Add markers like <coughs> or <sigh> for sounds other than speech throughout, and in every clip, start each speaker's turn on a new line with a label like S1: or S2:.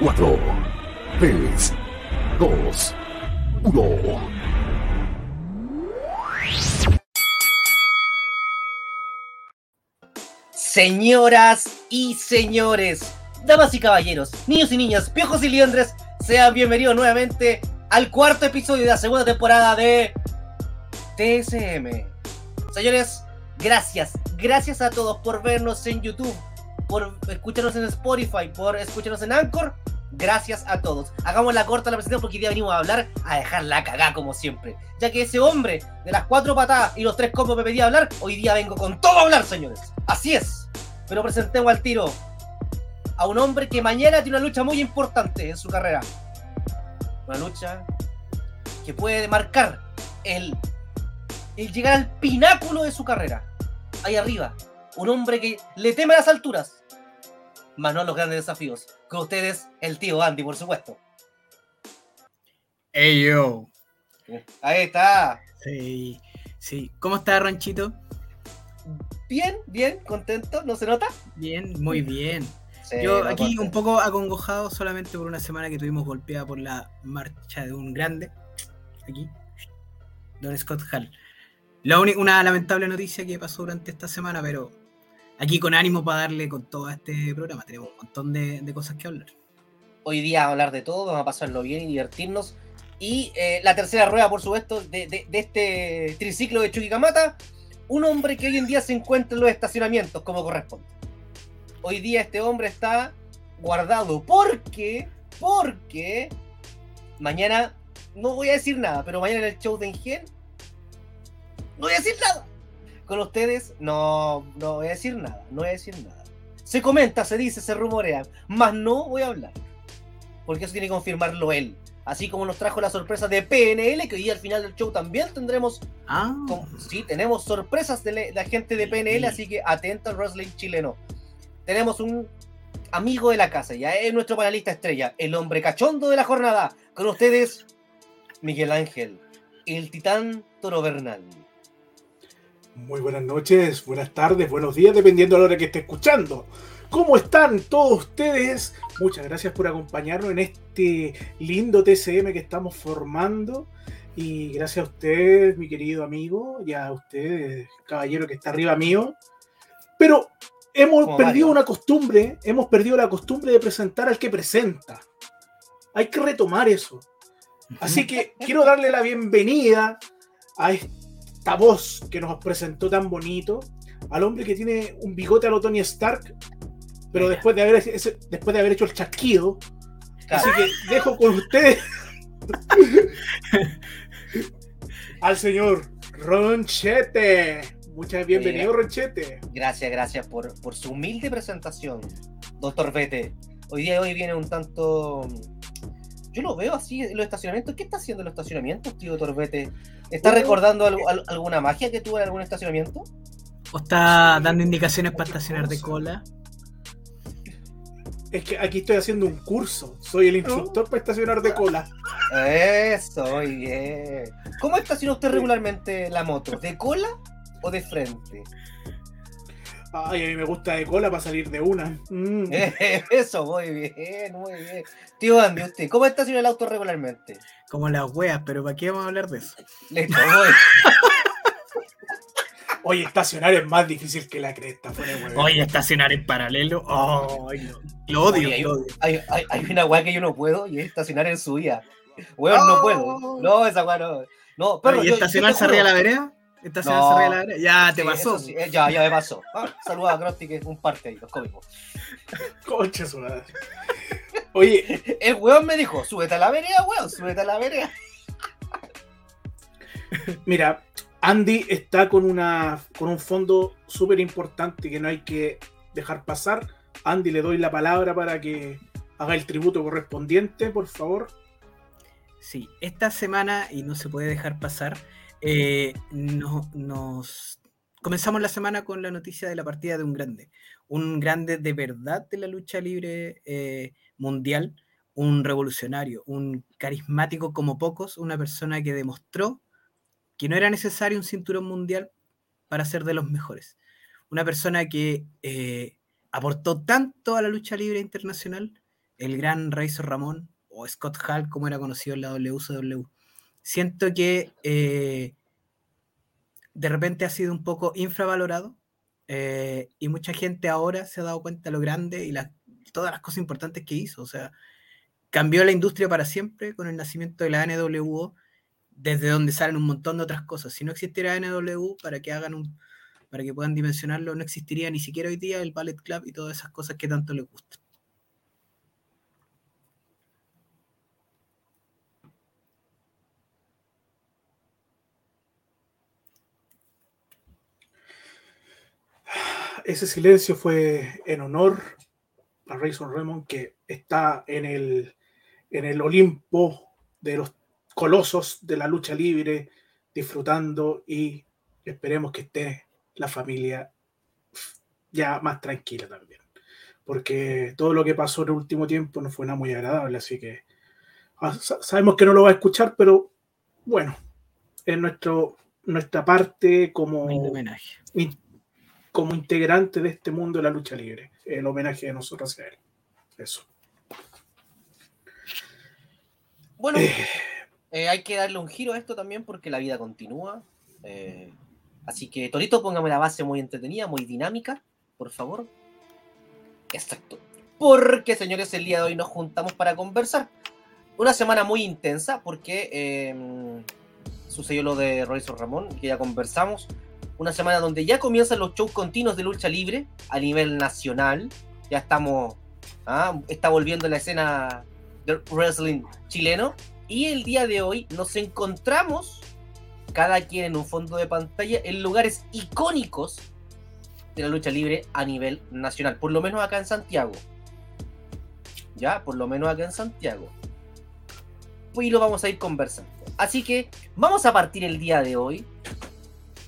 S1: 4, 3, 2, 1.
S2: Señoras y señores, damas y caballeros, niños y niñas, piojos y liendres, sean bienvenidos nuevamente al cuarto episodio de la segunda temporada de TSM. Señores, gracias, gracias a todos por vernos en YouTube, por escucharnos en Spotify, por escucharnos en Anchor. Gracias a todos. Hagamos la corta la presentación porque hoy día venimos a hablar, a dejar la cagada como siempre. Ya que ese hombre de las cuatro patadas y los tres combos me pedía hablar, hoy día vengo con todo a hablar, señores. Así es. Pero presentemos al tiro a un hombre que mañana tiene una lucha muy importante en su carrera. Una lucha que puede marcar el, el llegar al pináculo de su carrera. Ahí arriba. Un hombre que le teme a las alturas, más no a los grandes desafíos. Con ustedes, el tío Andy, por supuesto.
S3: Hey yo.
S2: Ahí está.
S3: Sí, sí. ¿Cómo está, Ranchito?
S2: Bien, bien, contento, ¿no se nota?
S3: Bien, muy bien.
S2: Sí,
S3: Yo aquí un poco acongojado solamente por una semana que tuvimos golpeada por la marcha de un grande. Aquí. Don Scott Hall. La una lamentable noticia que pasó durante esta semana, pero aquí con ánimo para darle con todo este programa. Tenemos un montón de, cosas que hablar.
S2: Hoy día hablar de todo, vamos a pasarlo bien y divertirnos. Y eh, la tercera rueda, por supuesto, de, de- de este triciclo de Chuquicamata, un hombre que hoy en día se encuentra en los estacionamientos como corresponde. Hoy día este hombre está guardado porque, porque mañana, no voy a decir nada, pero mañana en el show de Engen, no voy a decir nada. Con ustedes, no, no voy a decir nada, no voy a decir nada. Se comenta, se dice, se rumorea, más no voy a hablar. Porque eso tiene que confirmarlo él. Así como nos trajo la sorpresa de PNL, que hoy al final del show también tendremos
S3: Ah,
S2: con- sí, tenemos sorpresas de la gente de PNL,
S3: Sí.
S2: así que atento al wrestling chileno. Tenemos un amigo de la casa, ya es nuestro panelista estrella, el hombre cachondo de la jornada. Con ustedes, Miguel Ángel, el titán Toro Bernal.
S4: Muy buenas noches, buenas tardes, buenos días, dependiendo de la hora que esté escuchando. ¿Cómo están todos ustedes? Muchas gracias por acompañarnos en este lindo TCM que estamos formando. Y gracias a usted, mi querido amigo, y a usted, caballero que está arriba mío. Pero hemos
S2: Como
S4: perdido
S2: Mario.
S4: una costumbre, hemos perdido la costumbre de presentar al que presenta. Hay que retomar eso. Así que <laughs> quiero darle la bienvenida a esta voz que nos presentó tan bonito, al hombre que tiene un bigote a lo Tony Stark, pero después de haber, ese- después de haber hecho el chasquido.
S2: Claro.
S4: Así que dejo con ustedes <laughs> al señor Ronchete. Muchas bienvenido, Ronchete.
S2: Gracias, gracias por, por su humilde presentación, doctor Vete. Hoy día hoy viene un tanto. Yo lo veo así en los estacionamientos. ¿Qué está haciendo en los estacionamientos, tío doctor Vete? ¿Está
S4: Oh.
S2: recordando al- al- alguna magia que tuvo en algún estacionamiento?
S3: ¿O está
S4: Sí,
S3: dando indicaciones para estacionar de cola?
S4: Es que aquí estoy haciendo un curso. Soy el instructor para estacionar de cola.
S2: Eso, muy bien. ¿Cómo estaciona usted regularmente la moto? ¿De cola o de frente?
S4: Ay, a mí me gusta de cola para salir de una. Mm. <laughs>
S2: Eso, muy bien, muy bien. Tío Andy, ¿usted cómo estaciona el auto regularmente?
S3: Como las weas, pero ¿para qué vamos a hablar de eso?
S2: Listo, voy. <laughs>
S4: Oye, estacionar es más difícil que la cresta, fuera de.
S3: Oye, estacionar en paralelo. Ay, no. Lo odio,
S2: Oye, hay,
S3: lo odio.
S2: hay, hay- hay una weá que yo no puedo y es estacionar en su día. Weón, no
S3: Oh.
S2: puedo. No, esa weá no. No, pero
S3: ¿Y
S2: yo-
S3: estacionarse
S2: yo
S3: arriba de la vereda? ¿Estacionarse
S2: No.
S3: arriba de la vereda? Ya te
S2: Sí,
S3: pasó.
S2: sí, eh, ya, ya me pasó. Ah, saludos a Crosty, que es un parte ahí, los cómicos. <laughs>
S4: Concha su madre. Oye,
S2: El weón me dijo, súbete a la vereda, weón, súbete a la vereda. <laughs>
S4: mira, Andy está con una con un fondo súper importante que no hay que dejar pasar. Andy, le doy la palabra para que haga el tributo correspondiente, por favor.
S3: Sí, esta semana, y no se puede dejar pasar, eh, no- nos comenzamos la semana con la noticia de la partida de un grande. Un grande de verdad de la lucha libre eh, mundial, un revolucionario, un carismático como pocos, una persona que demostró que no era necesario un cinturón mundial para ser de los mejores. Una persona que eh, aportó tanto a la lucha libre internacional el gran Razor Ramón, o Scott Hall, como era conocido en la WCW. Siento que eh, de repente ha sido un poco infravalorado eh, y mucha gente ahora se ha dado cuenta de lo grande y todas las cosas importantes que hizo. O sea, cambió la industria para siempre con el nacimiento de la NWO, desde donde salen un montón de otras cosas. Si no existiera NWO, para que hagan un, para que puedan dimensionarlo, no existiría ni siquiera hoy día el Ballet Club y todas esas cosas que tanto les gustan.
S4: Ese silencio fue en honor a Razor Raymond, que está en el, en el Olimpo de los colosos de la lucha libre, disfrutando y esperemos que esté la familia ya más tranquila también. Porque todo lo que pasó en el último tiempo no fue nada muy agradable, así que ah, sabemos que no lo va a escuchar, pero bueno, es nuestro, nuestra parte como
S3: homenaje
S4: como integrante de este mundo de la lucha libre. El homenaje de nosotros hacia él. Eso.
S2: Bueno, eh. Eh, hay que darle un giro a esto también porque la vida continúa. Eh, así que, Torito, póngame la base muy entretenida, muy dinámica, por favor. Exacto. Porque, señores, el día de hoy nos juntamos para conversar. Una semana muy intensa porque sucedió lo de Royce Ramón, que ya conversamos una semana donde ya comienzan los shows continuos de lucha libre a nivel nacional. Ya estamos, ¿ah? está volviendo la escena del wrestling chileno. Y el día de hoy nos encontramos, cada quien en un fondo de pantalla, en lugares icónicos de la lucha libre a nivel nacional, por lo menos acá en Santiago. Ya, por lo menos acá en Santiago. Y lo vamos a ir conversando. Así que vamos a partir el día de hoy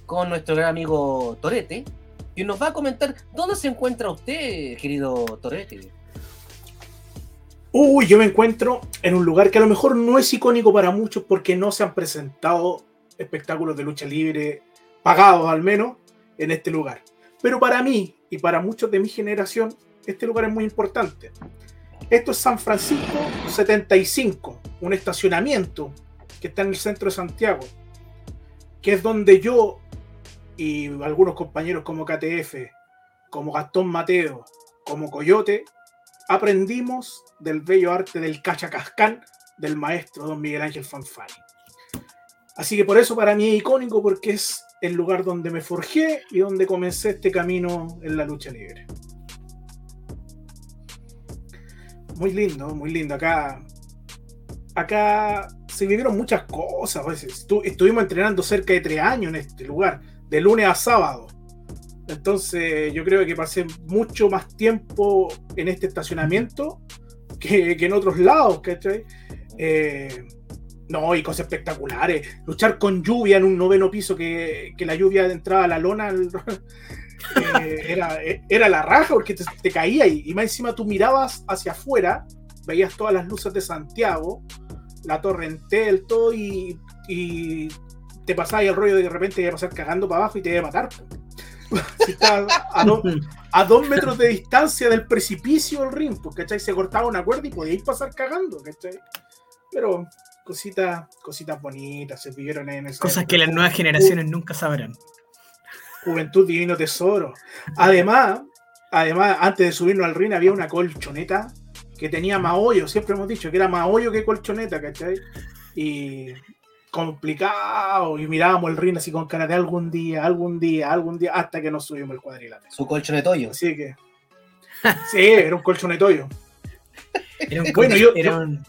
S2: con nuestro gran amigo Torete, y nos va a comentar dónde se encuentra usted, querido Torete.
S4: Uy, yo me encuentro en un lugar que a lo mejor no es icónico para muchos porque no se han presentado espectáculos de lucha libre pagados al menos en este lugar. Pero para mí y para muchos de mi generación, este lugar es muy importante. Esto es San Francisco 75, un estacionamiento que está en el centro de Santiago, que es donde yo y algunos compañeros como KTF, como Gastón Mateo, como Coyote, aprendimos del bello arte del cachacascán del maestro don Miguel Ángel Fanfani. Así que por eso para mí es icónico porque es el lugar donde me forjé y donde comencé este camino en la lucha libre. Muy lindo, muy lindo. Acá, acá se vivieron muchas cosas. Pues, estuvimos entrenando cerca de tres años en este lugar de lunes a sábado. Entonces yo creo que pasé mucho más tiempo en este estacionamiento que, en otros lados, ¿cachai? Eh, no, y cosas espectaculares. Luchar con lluvia en un noveno piso, que, la lluvia entraba a la lona, <laughs> eh, era, era, la raja porque te, caía y, más encima tú mirabas hacia afuera, veías todas las luces de Santiago, la torre Entel, todo, y, y te pasaba el rollo de que de repente iba a pasar cagando para abajo y te iba a matar. si estás a, dos metros de distancia del precipicio del ring, porque ¿cachai? se cortaba una cuerda y podíais pasar cagando, ¿cachai? Pero cositas, cositas bonitas se vivieron en esa
S3: Cosas que las nuevas generaciones nunca sabrán.
S4: Juventud divino tesoro. Además, además, antes de subirnos al ring había una colchoneta que tenía más hoyo, siempre hemos dicho que era más hoyo que colchoneta, ¿cachai? Y complicado y mirábamos el ring así con cara de algún día, algún día, algún día, hasta que nos subimos el cuadrilátero.
S2: Su colchonetoyo.
S4: Así que. sí, era un colchonetoyo. <laughs>
S3: Era un bueno, yo, era un...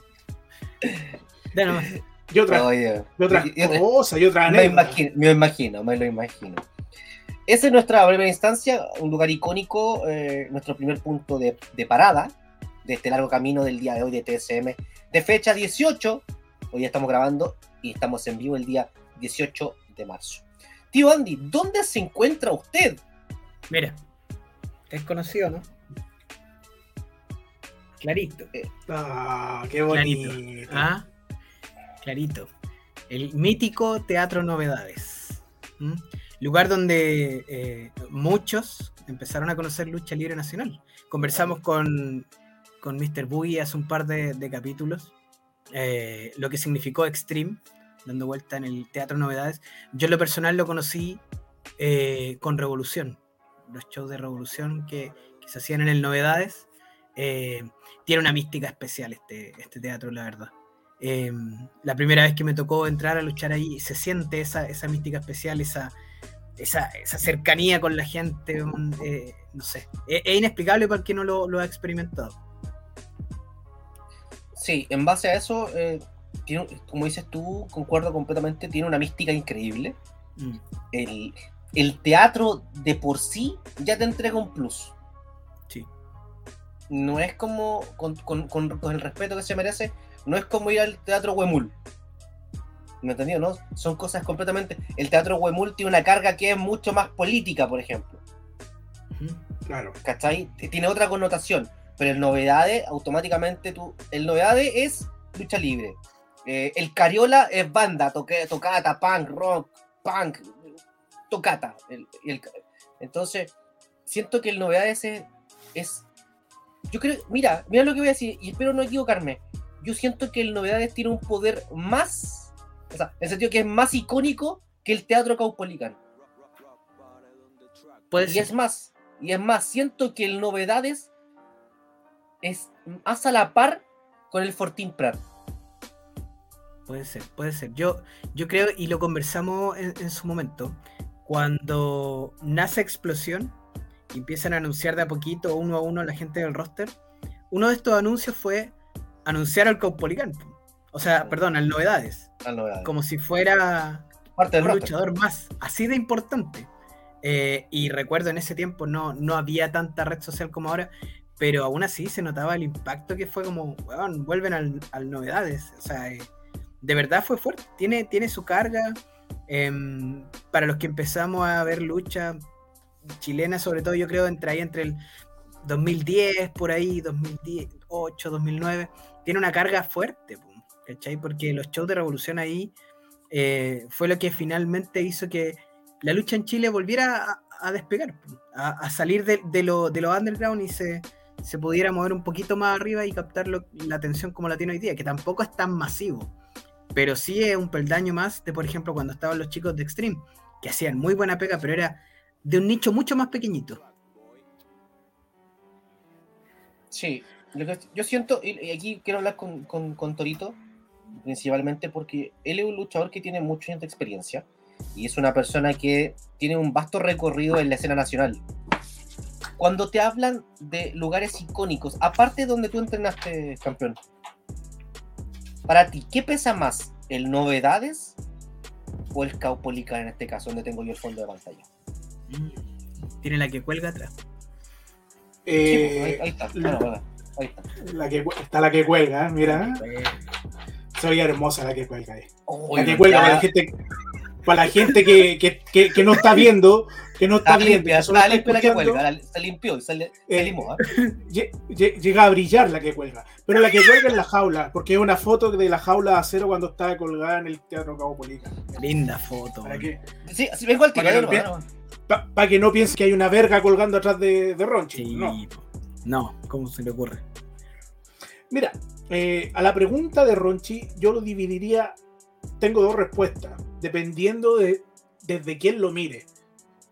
S4: Y otra, otra cosa, y otra
S2: me imagino, me imagino, me lo imagino. Esa es nuestra primera instancia, un lugar icónico, eh, nuestro primer punto de, de, parada de este largo camino del día de hoy de TSM, de fecha 18. Hoy ya estamos grabando y estamos en vivo el día 18 de marzo. Tío Andy, ¿dónde se encuentra usted?
S3: Mira, es conocido, ¿no? Clarito.
S4: Eh, ah, qué bonito.
S3: Clarito. ¿Ah? Clarito. El mítico Teatro Novedades. Lugar donde eh, muchos empezaron a conocer lucha libre nacional. Conversamos con con Mr. Boogie hace un par de, de capítulos, eh, lo que significó Extreme, dando vuelta en el Teatro Novedades. Yo en lo personal lo conocí eh, con Revolución, los shows de Revolución que, que se hacían en el Novedades. Eh, tiene una mística especial este, este teatro, la verdad. Eh, la primera vez que me tocó entrar a luchar ahí, se siente esa, esa mística especial, esa, esa, esa cercanía con la gente, un, eh, no sé, es, es inexplicable para el que no lo, lo ha experimentado.
S2: Sí, en base a eso, eh, tiene, como dices tú, concuerdo completamente, tiene una mística increíble.
S3: Mm.
S2: El, el teatro de por sí ya te entrega un plus.
S3: Sí.
S2: No es como, con, con- con- con el respeto que se merece, no es como ir al teatro Huemul. ¿Me entendió? No? Son cosas completamente. El teatro Huemul tiene una carga que es mucho más política, por ejemplo.
S4: Claro.
S2: ¿Cachai? Tiene otra connotación. Pero el novedades, automáticamente tú. El novedades es lucha libre. Eh, el cariola es banda, toque, tocata, punk, rock, punk, tocata. El- entonces, siento que el novedades es, es- Yo creo. Mira, mira lo que voy a decir, y espero no equivocarme. Yo siento que el novedades tiene un poder más. O sea, en el sentido que es más icónico que el teatro caupolicano.
S3: Puede
S2: Y es más, y es más, siento que el Novedades es más a la par con el Fortín Prat.
S3: Puede ser, puede ser. Yo, yo creo, y lo conversamos en, en su momento, cuando nace Explosión y empiezan a anunciar de a poquito, uno a uno, a la gente del roster, uno de estos anuncios fue anunciar al Caupolicán. O sea, perdón, al Novedades.
S2: al Novedades.
S3: Como si fuera
S2: parte del
S3: un
S2: roster.
S3: luchador más, así de importante. Eh, y recuerdo en ese tiempo no, no había tanta red social como ahora, pero aún así se notaba el impacto que fue como, weón, vuelven al, al novedades. O sea, eh, de verdad fue fuerte, tiene, tiene su carga. em, para los que empezamos a ver lucha chilena, sobre todo, yo creo entre ahí entre el 2010, por ahí, 2008, 2009, tiene una carga fuerte, ¿cachai? Porque los shows de revolución ahí eh, fue lo que finalmente hizo que la lucha en Chile volviera a, a despegar, a, a salir de, de lo, de lo underground y se, se pudiera mover un poquito más arriba y captar la atención como la tiene hoy día, que tampoco es tan masivo, pero sí es un peldaño más de, por ejemplo, cuando estaban los chicos de Extreme, que hacían muy buena pega, pero era de un nicho mucho más pequeñito.
S2: Sí, lo que yo siento, y aquí quiero hablar con- con Torito, principalmente porque él es un luchador que tiene mucha experiencia y es una persona que tiene un vasto recorrido en la escena nacional. Cuando te hablan de lugares icónicos, aparte de donde tú entrenaste, campeón, para ti, ¿qué pesa más? ¿El Novedades o el Caupolicán en este caso, donde tengo yo el fondo de pantalla?
S3: Tiene la que cuelga atrás.
S2: Sí, pues,
S4: Eh,
S2: ahí, ahí está, bueno, ahí está.
S4: la que, está la que cuelga, mira.
S3: Eh,
S4: Soy hermosa la que cuelga ahí.
S2: Uy,
S4: La que cuelga para la gente, para la gente que, que, que, que no está viendo, que no está
S2: Está
S4: viendo,
S2: limpia, está
S4: está
S2: limpia la que cuelga, se limpió, le- se
S4: Eh,
S2: limó, ¿ah? <laughs>
S4: lle- lle- llega a brillar la que cuelga. Pero la que cuelga es la jaula, porque es una foto de la jaula de acero cuando estaba colgada en el Teatro Caupolicán.
S3: linda foto.
S4: Para que,
S2: Sí, sí, vengo al tiro,
S4: Para que no que piense que hay una verga colgando atrás de, de Ronchi.
S3: Sí,
S4: No.
S3: no, ¿cómo se le ocurre?
S4: Mira, eh, a la pregunta de Ronchi, yo lo dividiría. Tengo dos respuestas, dependiendo de desde quién lo mire.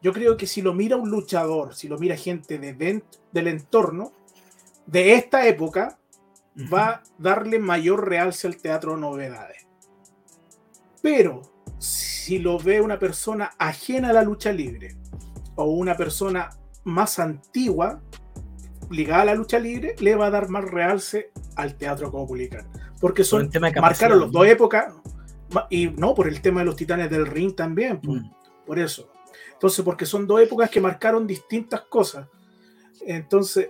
S4: Yo creo que si lo mira un luchador, si lo mira gente de del entorno, de esta época, va a darle mayor realce al teatro novedades. Pero si lo ve una persona ajena a la lucha libre o una persona más antigua ligada a la lucha libre, le va a dar más realce al teatro caupolicán. Porque
S3: Por
S4: son
S3: de
S4: marcaron las dos épocas y no por el tema de los titanes del ring también, por,
S3: Mm.
S4: por eso. Entonces, porque son dos épocas que marcaron distintas cosas. Entonces,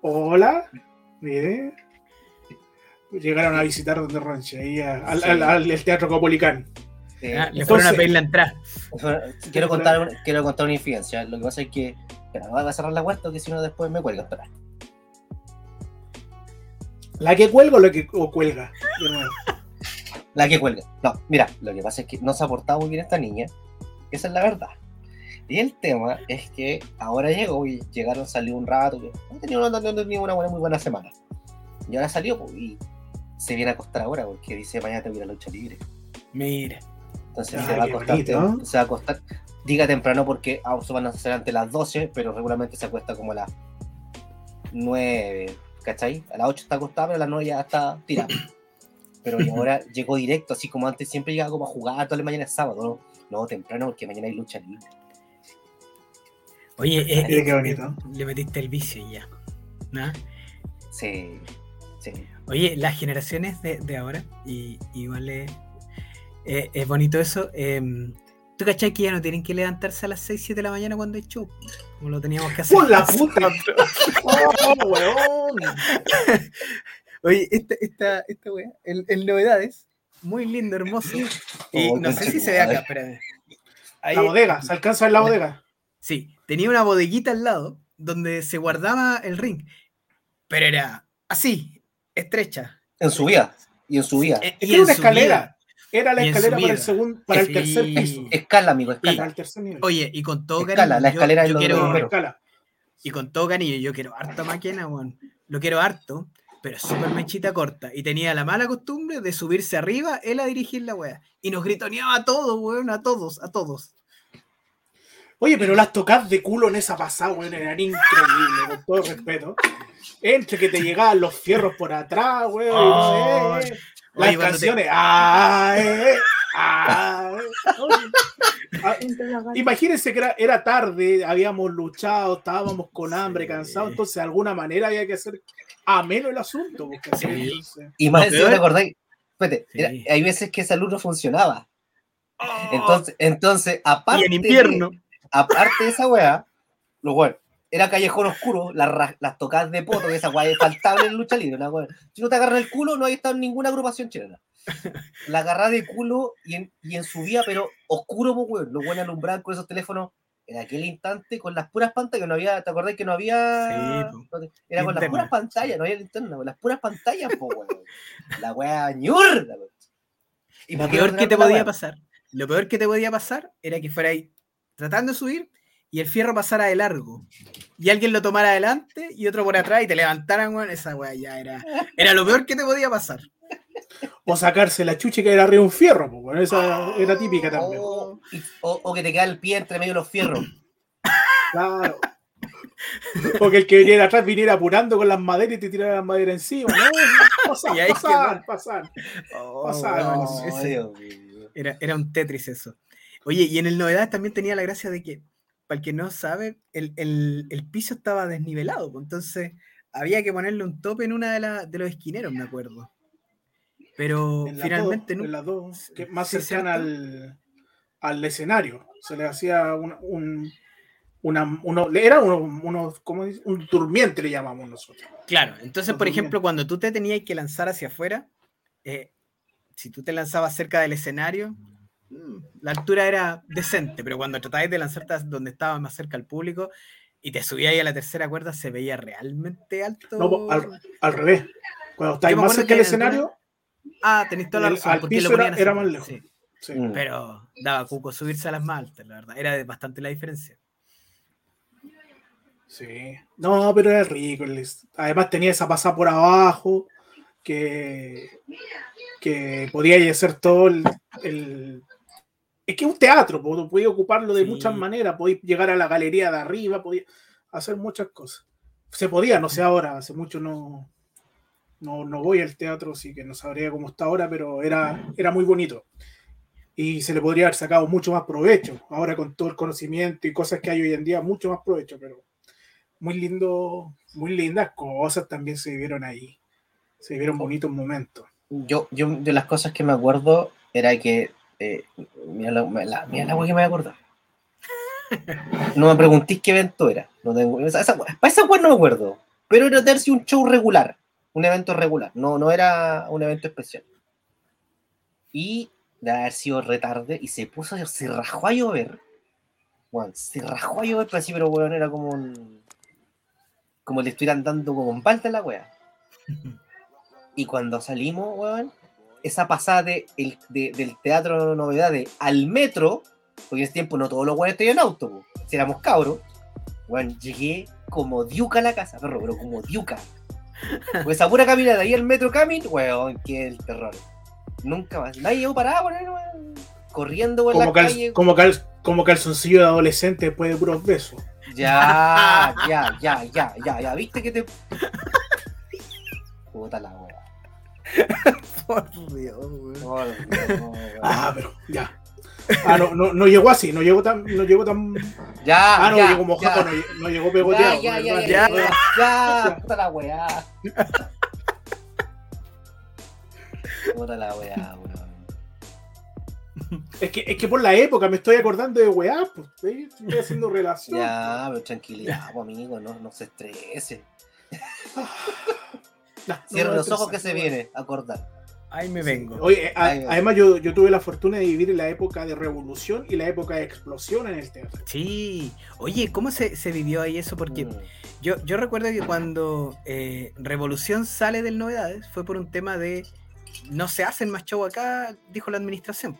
S4: hola, mire, llegaron a visitar donde Ronchi, ahí a- al,
S2: Sí.
S4: al- al- al teatro caupolicán.
S2: Eh,
S3: Ah, le
S4: Entonces-
S3: fueron a pedir la entrada.
S2: quiero, contar, quiero contar una infidencia. Lo que pasa es que. Espera, voy a cerrar la puerta que si no después me cuelga. Espera.
S4: ¿La que cuelga o la que o cuelga?
S2: La que cuelga. No, mira, lo que pasa es que no se ha portado muy bien esta niña. Esa es la verdad. Y el tema es que ahora llegó y llegaron, salió un rato. que No tenía una, no tenía una buena, muy buena semana. Y ahora salió, pues, y se viene a acostar ahora porque dice mañana te voy a ir a la lucha libre.
S3: Mira.
S2: Entonces
S4: Ah,
S2: se va a acostar,
S4: bonito,
S2: tem-
S4: ¿no?
S2: se va a acostar, diga temprano porque aún se van a hacer antes las 12, pero regularmente se acuesta como a las 9, ¿cachai? A las 8 está acostada, pero a las 9 ya está tirada. Pero <coughs> ahora llegó directo, así como antes siempre llegaba como a jugar, todas las mañanas es sábado, ¿no? No, temprano porque mañana hay lucha libre.
S3: Oye, eh,
S4: Mira
S3: eh,
S4: qué bonito.
S3: le metiste el vicio y ya. ¿no?
S2: Sí, sí.
S3: Oye, las generaciones de, de ahora, y igual es, eh, es bonito eso. em, ¿Tú cachai que ya no tienen que levantarse a las 6, 7 de la mañana cuando hay show? Como lo teníamos que hacer.
S4: ¡Por la puta! <laughs> ¡Oh, weón! <laughs>
S3: Oye, esta, esta, esta el, el novedades, muy lindo, hermoso. Y
S2: Oh,
S3: no sé si se ve acá, espérame. Ahí-
S4: La bodega, se alcanza en la bodega.
S3: Sí, tenía una bodeguita al lado donde se guardaba el ring, pero era así, estrecha.
S2: En su vida, y en su vida.
S4: Es
S3: y
S4: que era
S3: en
S4: una escalera. Era la
S3: Y
S4: escalera para el segundo, para el
S3: Sí.
S4: tercer piso.
S2: Escala, amigo,
S4: Para
S2: escala.
S4: el tercer nivel.
S3: Oye, y con todo
S2: Escala, la
S3: yo-
S2: escalera es
S3: yo quiero-
S4: escala.
S3: Y con todo cariño, yo quiero harta máquina, weón. Lo quiero harto, pero súper mechita corta. Y tenía la mala costumbre de subirse arriba, él a dirigir la wea. Y nos gritoneaba a todos, weón, a todos, a todos.
S4: Oye, pero las tocadas de culo en esa pasada, weón, eran increíbles, con todo respeto. Entre que te llegaban los fierros por atrás, weón. y no sé,
S3: Ay.
S4: eh. Las
S3: Oye, cuando te-
S4: canciones. ¡Ah, eh, ah, eh! Ah, Imagínense que era, era tarde, habíamos luchado, estábamos con hambre,
S3: Sí.
S4: cansados, entonces de alguna manera había que hacer ameno el asunto. Porque
S3: Sí.
S4: entonces-
S2: Y más
S3: peor-
S2: ¿te acordáis? Espérate,
S3: Sí.
S2: era- hay veces que esa luz no funcionaba.
S3: Oh,
S2: Entonces, entonces aparte,
S3: y en invierno.
S2: de, aparte de esa weá, lo bueno, era callejón oscuro, las, las tocadas de poto, esa weá es faltable en lucha libre. weá. Si no te agarras el culo, no hay estado en ninguna agrupación chilena. La agarrada de culo y en, y en su vía, pero oscuro, pues, weón. Los buenos alumbraban con esos teléfonos en aquel instante con las puras pantallas, no había, ¿te acordás que no había?
S3: Sí, po.
S2: Era con las puras pantallas, no había linterna, con las puras pantallas, po, weón. La weá ñurda, weón. ¿Y
S3: Lo peor que te podía pasar, lo peor que te podía pasar era que fuera ahí tratando de subir y el fierro pasara de largo. Y alguien lo tomara adelante y otro por atrás y te levantaran, weón. Esa weá ya era, era lo peor que te podía pasar.
S4: O sacarse la chucha y caer arriba de un fierro, pues, bueno, esa era típica también.
S2: O, y- o- o que te queda el pie entre medio de los fierros.
S4: Claro. O que el que viniera atrás viniera apurando con las maderas y te tirara las maderas encima. No. <laughs>
S3: Oh,
S4: no,
S3: ese-
S2: Dios mío.
S3: era, era un Tetris eso. Oye, y en el novedades también tenía la gracia de que, para el que no sabe, el, el- el piso estaba desnivelado, pues, entonces había que ponerle un tope en una de, la- de los esquineros, me acuerdo. Pero
S4: En
S3: finalmente
S4: en que más
S3: Sí,
S4: cercana al, al escenario. Se le hacía un, un- una, uno, era uno, uno- ¿cómo dice? un durmiente, le llamamos nosotros.
S3: Claro, entonces, por ejemplo, cuando tú te tenías que lanzar hacia afuera, eh, si tú te lanzabas cerca del escenario, la altura era decente, pero cuando tratabas de lanzarte donde estaba más cerca al público y te subías ahí a la tercera cuerda, se veía realmente alto.
S4: No, po, al, al revés. Cuando estáis más cerca del escenario,
S3: Ah, tenés toda la razón.
S4: al
S3: porque lo
S4: piso era-
S3: ponían así,
S4: era más lejos.
S3: sí,
S4: sí.
S2: Mm.
S3: pero daba cuco subirse a las más altas, la verdad. Era bastante la diferencia.
S4: Sí. No, pero era rico. Además tenía esa pasada por abajo que, que podía hacer todo el, el- Es que es un teatro, po, podía ocuparlo de
S3: Sí.
S4: muchas maneras, podía llegar a la galería de arriba, podía hacer muchas cosas. Se podía, no sé ahora, hace mucho no, no, no voy al teatro, así que no sabría cómo está ahora, pero era, era muy bonito. Y se le podría haber sacado mucho más provecho, ahora con todo el conocimiento y cosas que hay hoy en día, mucho más provecho, pero muy lindo, muy lindas cosas también se vivieron ahí. Se vivieron bonitos momentos.
S2: Yo, yo de las cosas que me acuerdo era que. Eh, mira, la, la- mira la wea que me voy a acordar. No me preguntéis qué evento era. No tengo, esa, esa, para esa wea no me acuerdo. Pero era sido un show regular. Un evento regular. No, no era un evento especial. Y de haber sido retarde. Y se puso, se rajó a llover. Bueno, se rajó a llover, pero así, pero weón, era como un. Como le estuvieran dando como un palta a la wea. <laughs> Y cuando salimos, weón, esa pasada de, el- de- del teatro novedades al metro, porque en ese tiempo no todos los weones tenían auto, po. si éramos cabros, weón, llegué como diuca a la casa, perro, pero como diuca. Pues esa pura caminata ahí el metro Camin, weón, que el terror. Nunca más. Nadie llegó parado, weón. Corriendo por
S4: Como,
S2: la
S4: cal-
S2: calle.
S4: como, cal- como calzoncillo de adolescente después de puros besos.
S2: Ya, ya, ya, ya, ya, ya. ¿Viste que te. Puta la weá. <laughs>
S3: Por Dios, weón.
S2: Oh, no, weón.
S4: Ah, pero ya. Ah, no, no, no llegó así, no llegó tan. No llegó tan
S2: Ya,
S4: ah, no,
S2: ya,
S4: llegó mojado, no, lle- no llegó pegoteado.
S2: Ya, ya, ya, ya,
S3: Ya.
S2: ya, ya, puta la weá. <laughs> Puta la weá, weón.
S4: Es que, es que por la época me estoy acordando de weá, pues, ¿sí? estoy haciendo <laughs> relación.
S2: Ya, pero tranquilidad, pues, amigo, no, no se estrese. Cierra los ojos que se viene, acordar.
S3: Ahí me vengo.
S4: Oye, eh, a- además yo, yo tuve la fortuna de vivir en la época de revolución y la época de explosión en el teatro.
S3: Sí. Oye, ¿cómo se, se vivió ahí eso? Porque
S2: Mm.
S3: yo, yo recuerdo que cuando eh, Revolución sale del Novedades fue por un tema de no se hacen más show acá, dijo la administración.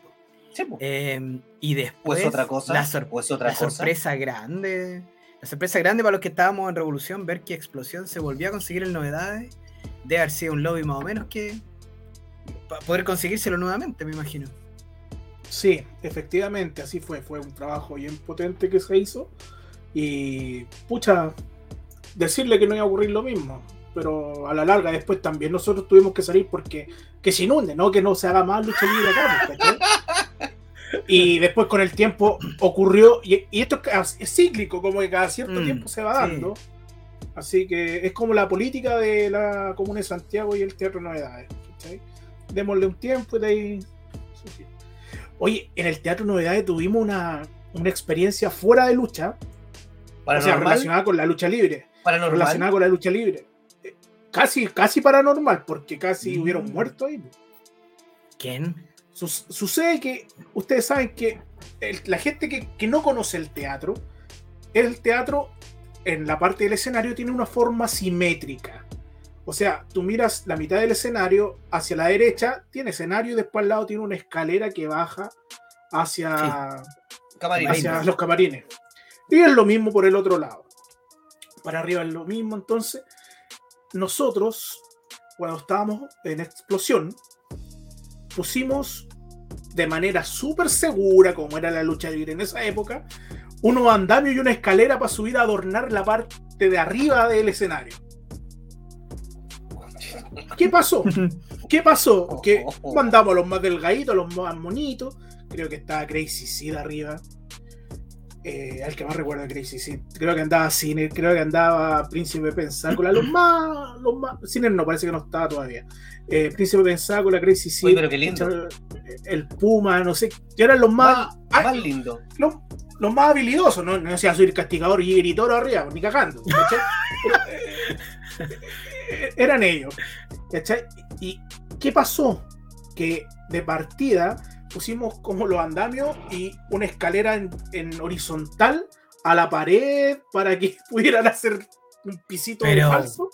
S2: Sí, pues.
S3: Eh, y después
S2: Pues otra cosa,
S3: la, sor-
S2: pues otra
S3: la
S2: cosa.
S3: sorpresa grande, la sorpresa grande para los que estábamos en Revolución, ver que Explosión se volvió a conseguir en Novedades, de haber sido un lobby más o menos que para poder conseguírselo nuevamente, me imagino.
S4: Sí, efectivamente, así fue. Fue un trabajo bien potente que se hizo. Y, pucha, decirle que no iba a ocurrir lo mismo. Pero a la larga, después también nosotros tuvimos que salir porque que se inunde, ¿no? Que no se haga más lucha libre. Y después con el tiempo ocurrió, y, y esto es, cíclico, como que cada cierto
S3: Mm,
S4: tiempo se va
S3: sí.
S4: Así que es como la política de la Comuna de Santiago y el Teatro Novedades. ¿cachai? Démosle un tiempo y de ahí. Oye, en el Teatro Novedades tuvimos una, una experiencia fuera de lucha, o sea,
S2: Paranormal,
S4: relacionada con la lucha libre.
S2: paranormal.
S4: Relacionada con la lucha libre. Eh, Casi, casi paranormal, porque casi
S3: Mm.
S4: hubieron muertos ahí.
S3: ¿Quién?
S4: Su- sucede que ustedes saben que el- la gente que, que no conoce el teatro, el teatro en la parte del escenario tiene una forma simétrica. O sea, tú miras la mitad del escenario hacia la derecha, tiene escenario y después al lado tiene una escalera que baja hacia, hacia los camarines. Y es lo mismo por el otro lado. Para arriba es lo mismo. Entonces, nosotros, cuando estábamos en explosión, pusimos de manera súper segura, como era la lucha libre en esa época, unos andamios y una escalera para subir a adornar la parte de arriba del escenario. ¿Qué pasó? <laughs> ¿Qué pasó? Que mandamos a los más delgaditos, a los más monitos. Creo que estaba Crazy Sid arriba. Eh, al que más recuerdo de Crazy Sid. Creo que andaba Cine, creo que andaba Príncipe Pensácola. Los <clears throat> más, los más. Cine no, parece que no estaba todavía. Eh, Príncipe Pensácola, Crazy Sid.
S2: Uy, pero qué lindo.
S4: El Puma, no sé. Eran los más.
S2: Más, más lindo.
S4: los, los más habilidosos, no, no sea el castigador y gritoro arriba, ni cagando. eh, eh, eran ellos. ¿cachai? ¿Y qué pasó? Que de partida pusimos como los andamios y una escalera en, en horizontal a la pared para que <laughs> pudieran hacer un pisito
S3: Pero-
S4: falso.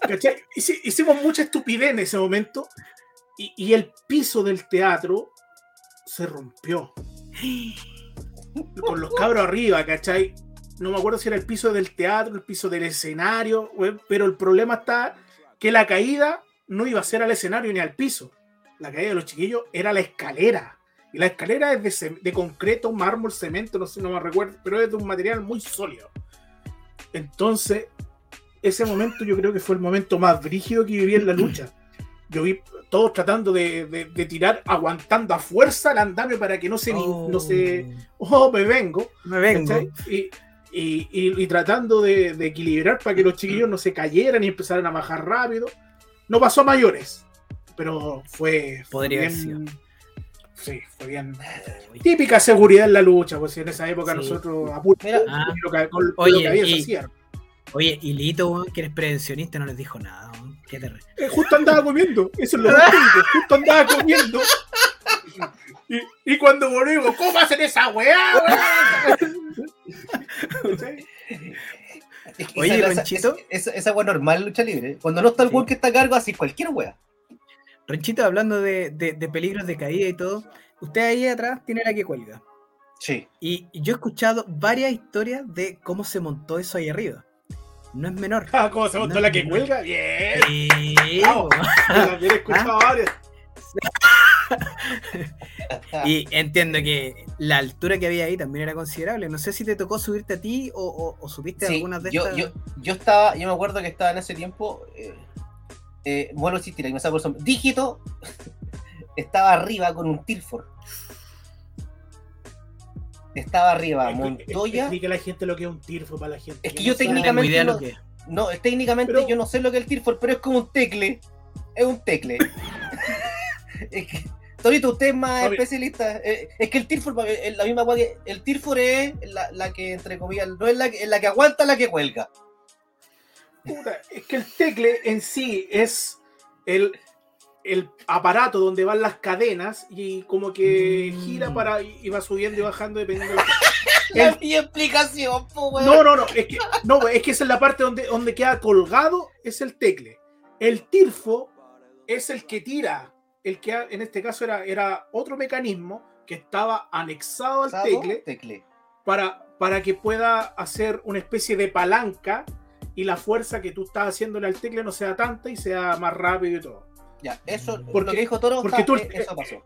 S4: ¿Cachai? Hici- Hicimos mucha estupidez en ese momento y, y el piso del teatro se rompió <gasps> <laughs> con los cabros arriba, ¿cachai? No me acuerdo si era el piso del teatro, el piso del escenario, pero el problema está que la caída no iba a ser al escenario ni al piso. La caída de los chiquillos era la escalera. Y la escalera es de, de concreto, mármol, cemento, no sé, no me recuerdo, pero es de un material muy sólido. Entonces, ese momento yo creo que fue el momento más brígido que viví en la lucha. Yo vi todos tratando de, de- de tirar, aguantando a fuerza el andamio para que no se, ni- no se, oh, me vengo.
S3: Me vengo.
S4: Y, y- y- y tratando de, de equilibrar para que los chiquillos no se cayeran y empezaran a bajar rápido. No pasó a mayores, pero fue.
S3: Podría haber
S4: bien- Sí, fue bien. Típica seguridad en la lucha, pues en esa época
S3: Sí.
S4: nosotros
S2: Mira,
S3: Ah. Oye,
S4: lo que había
S3: y-. Oye, y Lito, que eres prevencionista, no les dijo nada, weón. Qué terrible.
S4: Eh, justo andaba comiendo, eso es lo más típico, justo andaba comiendo. Y, y cuando volví, digo, ¿cómo hacen esa weá?
S2: Que
S3: Oye,
S2: esa, esa, esa, esa weá normal en lucha libre. Cuando no está el
S3: Sí.
S2: weón que está a cargo, así cualquier weá.
S3: Ronchito, hablando de, de- de peligros de caída y todo, usted ahí atrás tiene la que cuelga.
S2: Sí.
S3: Y y yo he escuchado varias historias de cómo se montó eso ahí arriba. No es menor. <laughs>
S4: Ah, ¿cómo se montó
S3: No,
S4: la que cuelga? Bien.
S3: Sí,
S4: Bravo. <laughs> también he escuchado varias. <laughs>
S3: Y entiendo que la altura que había ahí también era considerable. No sé si te tocó subirte a ti o, o, o subiste a
S2: Sí,
S3: algunas de
S2: yo,
S3: estas.
S2: yo, yo estaba, yo me acuerdo que estaba en ese tiempo, eh, eh, vuelvo a insistir, ahí me saco el. Dígito estaba arriba con un Tilford. Estaba arriba, Montoya.
S4: Explique a la gente lo que es un tirfo para la gente.
S2: Es que yo
S3: no
S2: técnicamente
S3: idea
S2: no-
S3: lo que es.
S2: No, técnicamente
S4: Pero-
S2: yo no sé lo que es el Tilford, pero es como un tecle. Es un tecle. <laughs> es que, Torito, usted es más
S4: Oye.
S2: especialista. Eh, es que el Tilford, eh, la misma que. El Tilford es la, la que, entre comillas, no es la, que- es la que aguanta, la que cuelga.
S4: Puta, es que el tecle en sí es el, el aparato donde van las cadenas y como que
S3: Mm.
S4: gira para y va subiendo y bajando dependiendo de <laughs>
S2: La
S4: El-
S2: mi explicación, weón.
S4: No, no, no, es que, no, es que esa es la parte donde, donde queda colgado, es el tecle. El tirfo es el que tira, el que en este caso era, era otro mecanismo que estaba anexado al tecle
S2: Tecle.
S4: para, para que pueda hacer una especie de palanca y la fuerza que tú estás haciéndole al tecle no sea tanta y sea más rápido y todo.
S2: Ya, eso,
S4: Porque-
S2: lo que dijo Toro,
S4: porque
S2: está-
S4: tú-
S2: eh, eso pasó.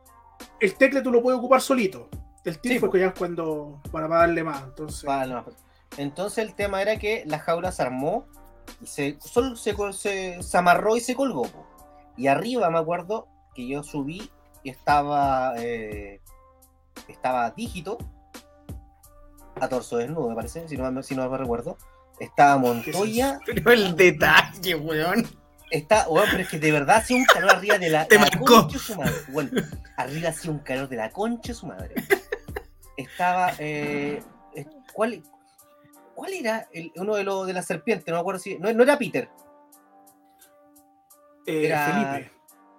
S4: El tecle tú lo puedes ocupar solito. El tirfo
S2: po.
S4: ya es cuando para darle más. Entonces,
S2: no. Entonces el tema era que la jaula se armó y se, solo se, se, se amarró y se colgó. po. Y arriba me acuerdo que yo subí y estaba eh, estaba dígito a torso desnudo, me parece, si no, si no me recuerdo. Estaba Montoya,
S3: Pero el detalle, weón.
S2: Está, bueno, pero es que de verdad hacía un calor arriba de la,
S3: Te
S2: la
S3: marcó.
S2: concha de su madre. Bueno, arriba hacía un calor de la concha de su madre. Estaba, eh, ¿cuál, ¿cuál era el- uno de los de la serpiente? No me acuerdo si, no, no era Peter.
S4: eh,
S2: era-
S4: Felipe.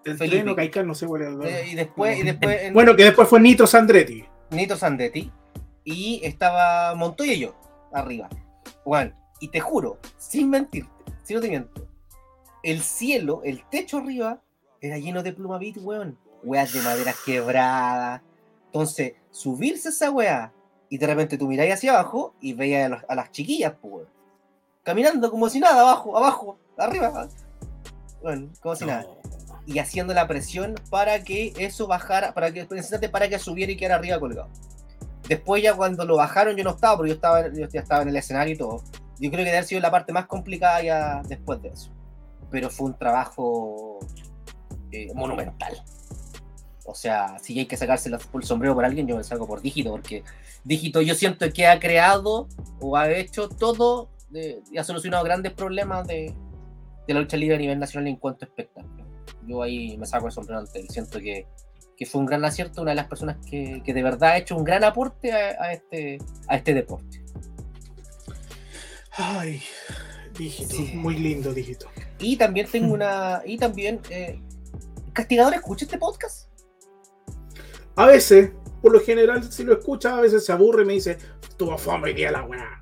S4: El
S2: Felipe.
S4: tren o Caicán, no sé cuál el
S2: eh, y después, y después en
S4: Bueno, que después fue Nitro Sandretti.
S2: Nito Sandetti. Y estaba Montoya y yo, arriba. Bueno, y te juro, sin mentirte, si no te miento, el cielo, el techo arriba, era lleno de plumavit, weón. Weas de maderas quebradas. Entonces, subirse esa wea y de repente tú miráis hacia abajo y veías a, las chiquillas, pues, weón. Caminando como si nada, abajo, abajo, arriba. Bueno, como si nada. Y haciendo la presión para que eso bajara, para que, para que subiera y quedara arriba colgado. Después ya cuando lo bajaron yo no estaba, porque yo estaba, yo ya estaba en el escenario y todo. Yo creo que debe haber sido la parte más complicada ya después de eso. Pero fue un trabajo eh, monumental. O sea, si hay que sacarse el sombrero por alguien, yo me saco por Dígito, porque Dígito yo siento que ha creado o ha hecho todo de- y ha solucionado grandes problemas de, de la lucha libre a nivel nacional en cuanto a espectáculo. Yo ahí me saco el sombrero ante él. Siento que, que fue un gran acierto, una de las personas que, que de verdad ha hecho un gran aporte a, a este, a este deporte.
S4: Ay, dígito.
S2: Sí.
S4: Muy lindo, dígito.
S2: Y también tengo una. Y también. Eh, ¿Castigador escucha este podcast?
S4: A veces, por lo general, si lo escucha, a veces se aburre y me dice, tuvo fama hoy día la weá.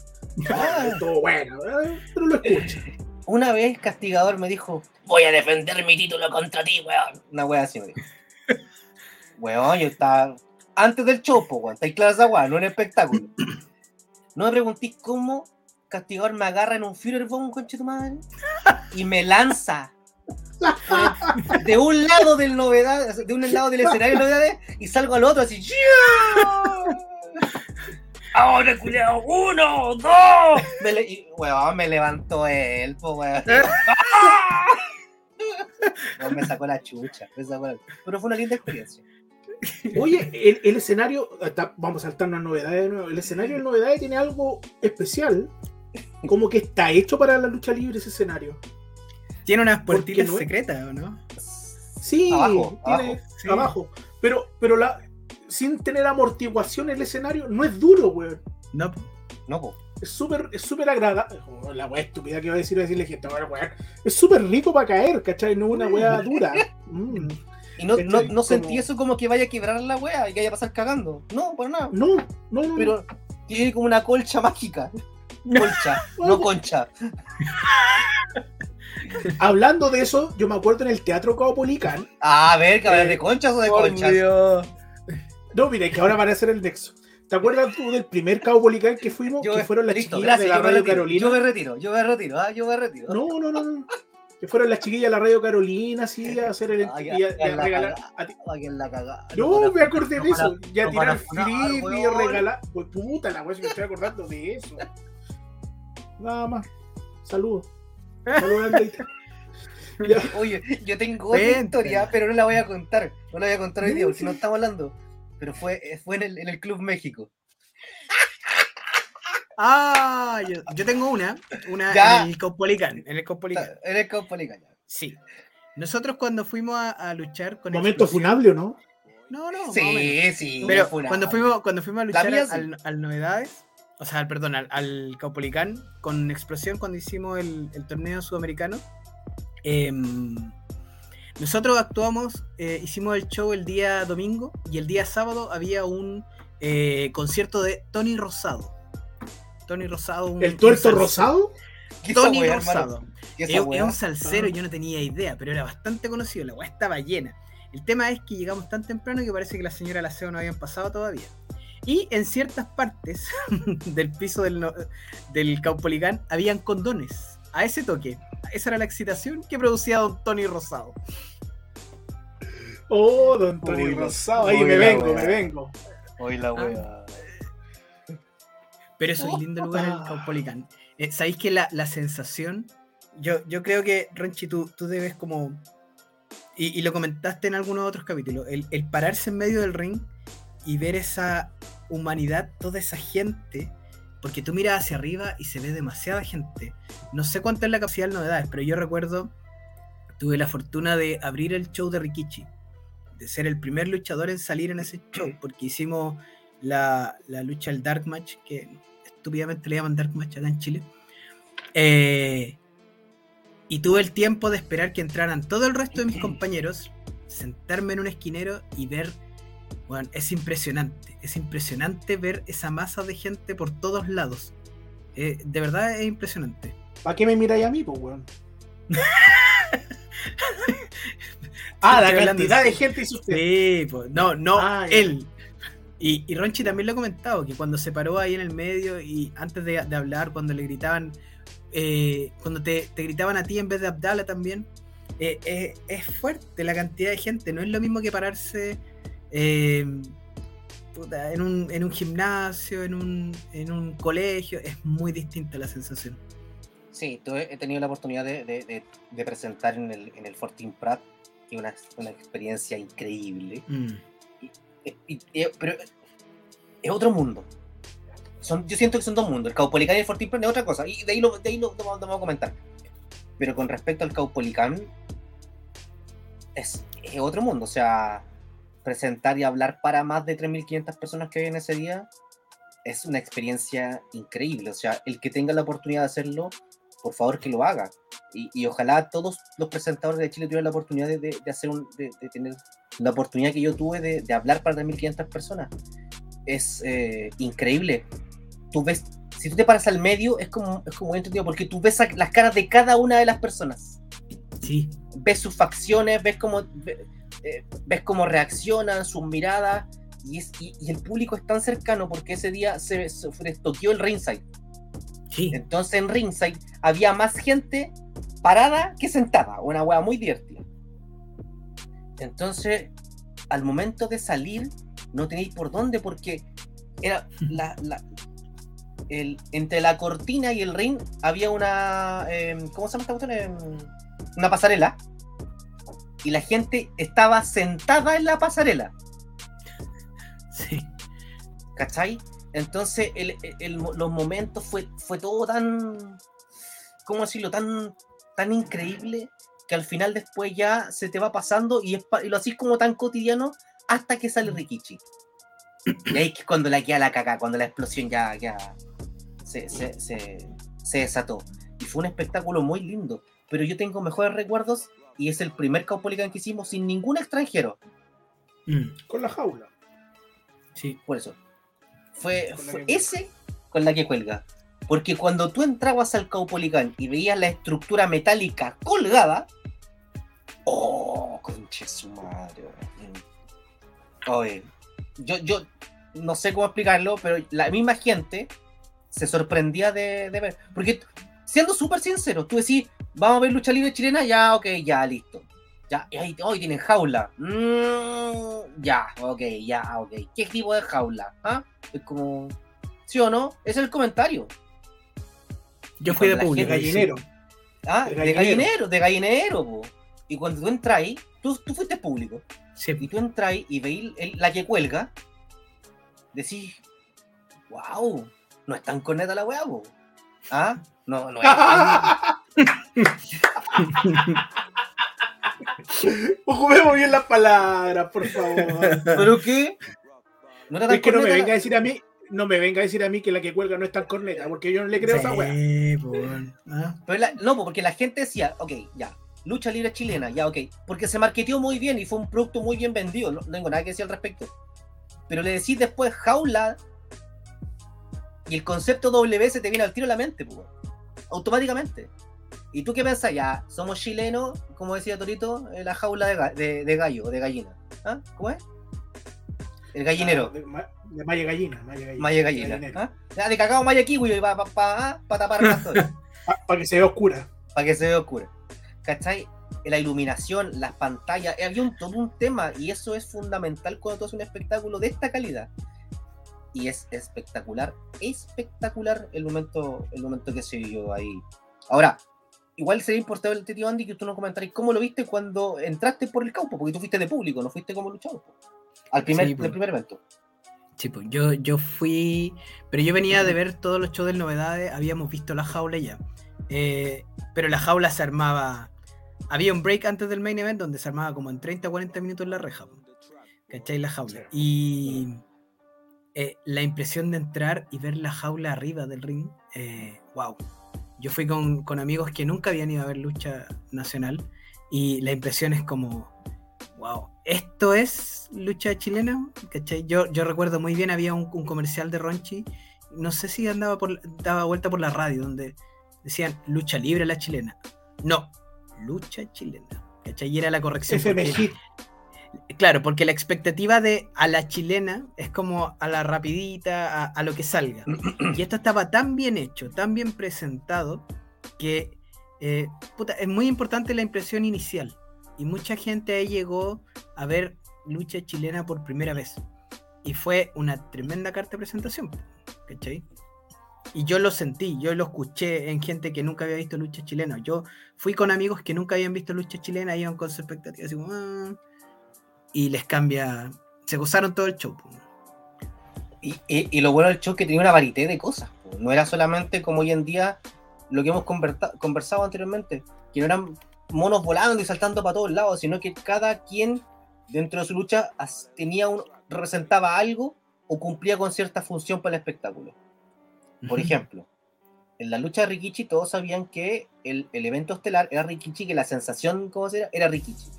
S2: Ah. <laughs>
S4: Estuvo bueno, ¿eh? pero lo escucha.
S2: Una vez Castigador me dijo: Voy a defender mi título contra ti, weón. Una wea así me dijo. <laughs> Weón, yo estaba. Antes del show, po, weón. Estáis claras esa wea, no en el espectáculo. No me preguntéis cómo Castigador me agarra en un Führer Bomb, conche tu madre. Y me lanza. <laughs> de un lado del novedad, de un lado del escenario de novedades, y salgo al otro así. Ahora, cuidado, uno, dos. Me, le- y, weón, me levantó él, po, weón. <laughs> Weón, me sacó la chucha, me sacó la- Pero fue una linda experiencia.
S4: Oye, el, el escenario, está- vamos a saltar unas novedades de nuevo. El escenario de novedades tiene algo especial. Como que está hecho para la lucha libre ese escenario.
S3: Tiene unas puertitas
S4: no
S3: secretas, ¿o no?
S4: Sí,
S2: Abajo,
S4: tiene
S2: abajo,
S3: sí.
S4: abajo. Pero, pero la, sin tener amortiguación el escenario, no es duro, weón.
S3: No.
S2: No, po.
S4: Es súper es súper agradable. Oh, la weá estúpida que iba a decir, decirle gente, weón, weón. Es súper rico para caer, ¿cachai? No es una weá <laughs> dura. Mm.
S2: Y no, no, no sentí
S4: Como-
S2: eso como que vaya a quebrar la wea y que vaya a pasar cagando. No, por nada.
S4: No, no, no.
S2: Pero tiene como una colcha mágica. <laughs> Colcha, no concha. <laughs>
S4: Hablando de eso, yo me acuerdo en el Teatro Caupolicán.
S2: A ver,
S4: Eh,
S2: ¿de conchas o de
S3: Por
S2: conchas?
S3: Dios.
S4: No, mira, que ahora van a hacer el nexo. ¿Te acuerdas tú del primer Caupolicán que fuimos?
S2: Yo-
S4: que fueron las
S2: listo,
S4: chiquillas de la Radio
S2: retiro,
S4: Carolina.
S2: Yo me retiro, yo me retiro, ah, yo me retiro.
S4: No, no, no, no. Que fueron las chiquillas de la Radio Carolina, así, a hacer el
S2: Ay,
S4: y a- a
S2: la
S4: regalar. a ti-
S2: Ah, que la.
S4: No, me acordé de eso.
S2: para-
S4: Ya tirar flip y regalar. Pues puta la weá, si me estoy acordando de eso. Nada más. Saludos. <laughs>
S2: Oye, yo tengo otra historia, pero no la voy a contar. No la voy a contar hoy día porque no estamos hablando. Pero fue, fue en, el, en el Club México. <laughs>
S3: Ah, yo, yo tengo una, una
S2: Ya.
S3: en el Caupolicán, en el Caupolicán.
S2: En el Caupolicán.
S3: Sí. Nosotros cuando fuimos a, a luchar con
S4: Momento
S3: Explosión-
S4: funable, ¿o no?
S3: No, no.
S2: Sí, sí.
S3: Pero
S2: fue una-
S3: cuando fuimos, cuando fuimos a luchar
S2: mía
S3: al,
S2: sí.
S3: al- al Novedades, o sea, perdón, al, al Caupolicán con Explosión cuando hicimos el, el torneo sudamericano, em, nosotros actuamos, eh, hicimos el show el día domingo y el día sábado había un eh, concierto de Tony Rosado. Tony Rosado. un-
S4: ¿El tuerto
S3: un
S4: rosado?
S2: ¿Qué esa
S3: Tony? Rosado.
S2: ¿Qué esa
S3: Es, un salsero,
S4: Ah.
S3: yo no tenía idea, pero era bastante conocido, la weá estaba llena. El tema es que llegamos tan temprano que parece que la señora Laceo no habían pasado todavía. Y en ciertas partes <laughs> del piso del, no- del Caupolicán habían condones. A ese toque. Esa era la excitación que producía don Tony Rosado.
S4: Oh, don Tony
S2: Uy,
S4: Rosado. Ahí me vengo, me vengo.
S2: Hoy la weá.
S3: Pero eso es lindo lugar el Caupolicán. Eh, ¿Sabéis que la, la sensación? Yo, yo creo que, Ronchi, tú, tú debes como. Y, y lo comentaste en algunos otros capítulos. El, el pararse en medio del ring y ver esa humanidad, toda esa gente. Porque tú miras hacia arriba y se ve demasiada gente. No sé cuánto es la capacidad de novedades, pero yo recuerdo. Tuve la fortuna de abrir el show de Rikichi. De ser el primer luchador en salir en ese show. Porque hicimos la, la lucha, el Dark Match, que estúpidamente le llaman Dark Match acá en Chile. Eh, y tuve el tiempo de esperar que entraran todo el resto de mis compañeros, sentarme en un esquinero y ver. Bueno, es impresionante. Es impresionante ver esa masa de gente por todos lados. Eh, de verdad es impresionante.
S4: ¿Para qué me miráis a mí, pues, weón? <laughs> ah, la
S3: hablando
S4: cantidad
S3: de-
S4: gente hizo usted.
S3: Sí, pues, no, no,
S4: Ah,
S3: él. Y, y Ronchi también lo ha comentado, que cuando se paró ahí en el medio y antes de, de hablar, cuando le gritaban, eh, cuando te, te gritaban a ti en vez de Abdala también, eh, es fuerte la cantidad de gente, no es lo mismo que pararse eh, puta, en, un, en un gimnasio, en un, en un colegio, es muy distinta la sensación.
S2: Sí, he tenido la oportunidad de, de- de- de presentar en el, en el Fortin Prat, que una, una experiencia increíble.
S3: Mm.
S2: Eh, y- y- pero es otro mundo. Son, yo siento que son dos mundos. El Caupolicán y el Fortin Prat es otra cosa. Y de ahí lo, de ahí lo, lo vamos a comentar. Pero con respecto al Caupolicán, es, es otro mundo. O sea, presentar y hablar para más de 3.500 personas que habían ese día es una experiencia increíble. O sea, el que tenga la oportunidad de hacerlo, por favor que lo haga. Y, y ojalá todos los presentadores de Chile tuvieran la oportunidad de, de- de hacer un, de, de tener la oportunidad que yo tuve de, hablar para 3.500 personas. Es eh, increíble. Tú ves, si tú te paras al medio, es como, es como entendido, porque tú ves las caras de cada una de las personas.
S3: Sí,
S2: Ves sus facciones, ves cómo, ve- eh, ves cómo reaccionan, sus miradas, y, es, y, y el público es tan cercano porque ese día se, se destoqueó el ringside.
S3: sí.
S2: Entonces en ringside había más gente parada que sentada, una wea muy divertida. Entonces, al momento de salir, no tenéis por dónde porque era <laughs> la, la- el, entre la cortina y el ring había una em, ¿cómo se llama esta cuestión? Em, una pasarela y la gente estaba sentada en la pasarela.
S3: sí.
S2: ¿Cachai? Entonces, el- el- los momentos fue, fue todo tan. ¿Cómo decirlo? Tan, tan increíble que al final después ya se te va pasando y, es y lo así como tan cotidiano hasta que sale Rikichi. Y ahí es cuando la queda la caca, cuando la explosión ya, ya se, se- se- se desató. Y fue un espectáculo muy lindo. Pero yo tengo mejores recuerdos y es el primer Caupolicán que hicimos sin ningún extranjero.
S3: Mm,
S4: Con la jaula.
S3: sí.
S2: Por eso. Fue,
S4: Con la
S2: fue
S4: que-
S2: ese con la que cuelga. Porque cuando tú entrabas al Caupolicán y veías la estructura metálica colgada. ¡Oh! Conche su madre. Oye, yo, yo, no sé cómo explicarlo, pero la misma gente se sorprendía de, de ver. Porque, siendo súper sincero, tú decís, vamos a ver lucha libre chilena, ya, ok, ya, listo. Ya, y ahí, hoy tienen jaula. Mm, ya, ok, ya, ok. ¿Qué tipo de jaula? ¿Ah? Es como, ¿sí o no? Ese es el comentario.
S3: Yo fui de público.
S2: gente-
S4: gallinero.
S2: Ah,
S4: De
S2: de
S4: gallinero.
S2: gallinero, de gallinero, po. Y cuando tú entras ahí, tú, tú fuiste público,
S3: Sí.
S2: y tú entras ahí y veis el- la que cuelga, decís, wow, no es tan corneta la weá, po. ¿Ah? No, no es <laughs>
S4: Ocupemos bien las palabras, por favor.
S2: ¿Pero qué? No
S4: Es que no me venga a decir a mí, no me venga a decir a mí que la que cuelga no es tan corneta, porque yo no le creo a esa weá.
S3: Ah,
S2: no, po, porque la gente decía, ok, ya, lucha libre chilena, ya, ok. Porque se marketeó muy bien y fue un producto muy bien vendido, no, no tengo nada que decir al respecto. Pero le decís después jaula y el concepto W se te viene al tiro a la mente, po, automáticamente. ¿Y tú qué pensás? Ya, somos chilenos, como decía Torito, en la jaula de, ga- de- de gallo, de gallina. ¿Ah? ¿Cómo es? El gallinero.
S4: Ah, De, ma- de Gallina. Maya Gallina.
S2: Maya gallina. ¿ah? Ya, de cacao maya kiwi para pa, pa, pa tapar las. <laughs>
S4: Para que se vea oscura.
S2: para que se vea oscura. ¿Cachai? La iluminación, las pantallas, eh, había un, todo un tema y eso es fundamental cuando tú haces un espectáculo de esta calidad. Y es espectacular, espectacular el momento, el momento que se vivió ahí. Ahora, igual sería importante, tío Andy, que tú nos comentaras cómo lo viste cuando entraste por el campo, porque tú fuiste de público, no fuiste como luchador. Al primer,
S3: Sí,
S2: del primer evento.
S3: Sí, pues yo, yo fui, pero yo venía de ver todos los shows del Novedades, habíamos visto la jaula ya, Eh, pero la jaula se armaba, había un break antes del main event donde se armaba como en 30 o 40 minutos la reja, ¿cachai? La jaula. Y eh, la impresión de entrar y ver la jaula arriba del ring, eh, wow. Yo fui con, con amigos que nunca habían ido a ver lucha nacional y la impresión es como, wow, esto es lucha chilena, ¿cachai? Yo, yo recuerdo muy bien, había un, un comercial de Ronchi, no sé si andaba por, daba vuelta por la radio, donde decían lucha libre la chilena. No, lucha chilena, ¿cachai? Y era la corrección. Claro, porque la expectativa de a la chilena es como a la rapidita, a, a lo que salga. <clears throat> Y esto estaba tan bien hecho, tan bien presentado, que eh, puta, es muy importante la impresión inicial. Y mucha gente ahí llegó a ver lucha chilena por primera vez. Y fue una tremenda carta de presentación, ¿cachai? Y yo lo sentí, yo lo escuché en gente que nunca había visto lucha chilena. Yo fui con amigos que nunca habían visto lucha chilena, iban con su expectativa así como... "Ah", y les cambia. Se gozaron todo el show.
S2: Y, y- y lo bueno del show es que tenía una variedad de cosas. po. No era solamente como hoy en día lo que hemos conversado anteriormente, que no eran monos volando y saltando para todos lados, sino que cada quien dentro de su lucha tenía un, representaba algo o cumplía con cierta función para el espectáculo. Por ejemplo, en la lucha de Rikichi todos sabían que el, el evento estelar era Rikichi, que la sensación, ¿cómo se llama? Era Rikichi.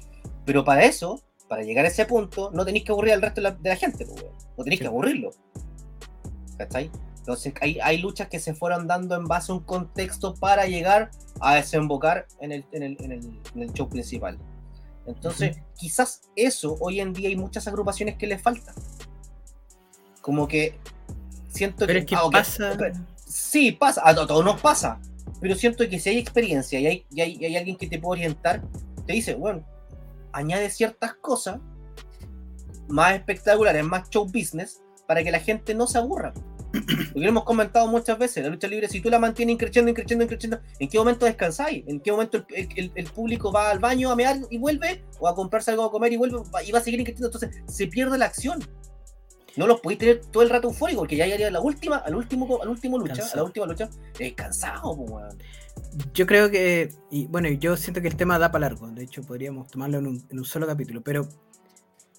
S2: Pero para eso, para llegar a ese punto, no tenéis que aburrir al resto de la, de la gente, pues, no tenéis
S3: Sí.
S2: que aburrirlo. ¿Cachai? Entonces hay, hay luchas que se fueron dando en base a un contexto para llegar a desembocar en el, en el, en el, en el show principal. Entonces, quizás eso hoy en día hay muchas agrupaciones que les falta. Como que siento
S3: Pero es que
S2: ah,
S3: pasa.
S2: ok, Sí, pasa, a to- todos nos pasa. Pero siento que si hay experiencia y hay, y hay, y hay alguien que te puede orientar, te dice, bueno, añade ciertas cosas más espectaculares, más show business, para que la gente no se aburra. Lo hemos comentado muchas veces, la lucha libre, si tú la mantienes creciendo, increciendo, creciendo, ¿en qué momento descansáis? ¿En qué momento el, el- el público va al baño a mear y vuelve? ¿O a comprarse algo a comer y vuelve? Y va a seguir creciendo, entonces se pierde la acción. No los podéis tener todo el rato eufóricos, porque ya llegaría a la última, al último, al último lucha, a la última lucha, eh, cansado.
S3: Yo creo que, y bueno, yo siento que el tema da para largo, de hecho podríamos tomarlo en un, en un solo capítulo, pero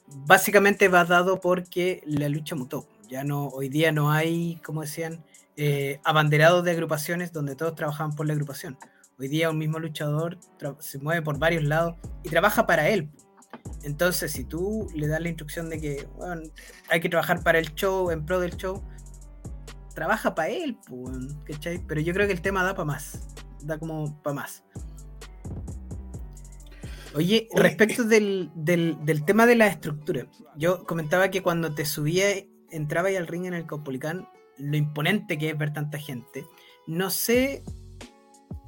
S3: básicamente va dado porque la lucha mutó. Ya no, hoy día no hay, como decían, eh, abanderados de agrupaciones donde todos trabajaban por la agrupación. Hoy día un mismo luchador se mueve por varios lados y trabaja para él. Entonces, si tú le das la instrucción de que bueno, hay que trabajar para el show, en pro del show, trabaja para él, ¿cachai? Pero yo creo que el tema da para más. Da como para más. Oye,
S4: Oye,
S3: respecto del, del- del tema de la estructura, yo comentaba que cuando te subía entraba ahí al ring en el Caupolicán, lo imponente que es ver tanta gente. No sé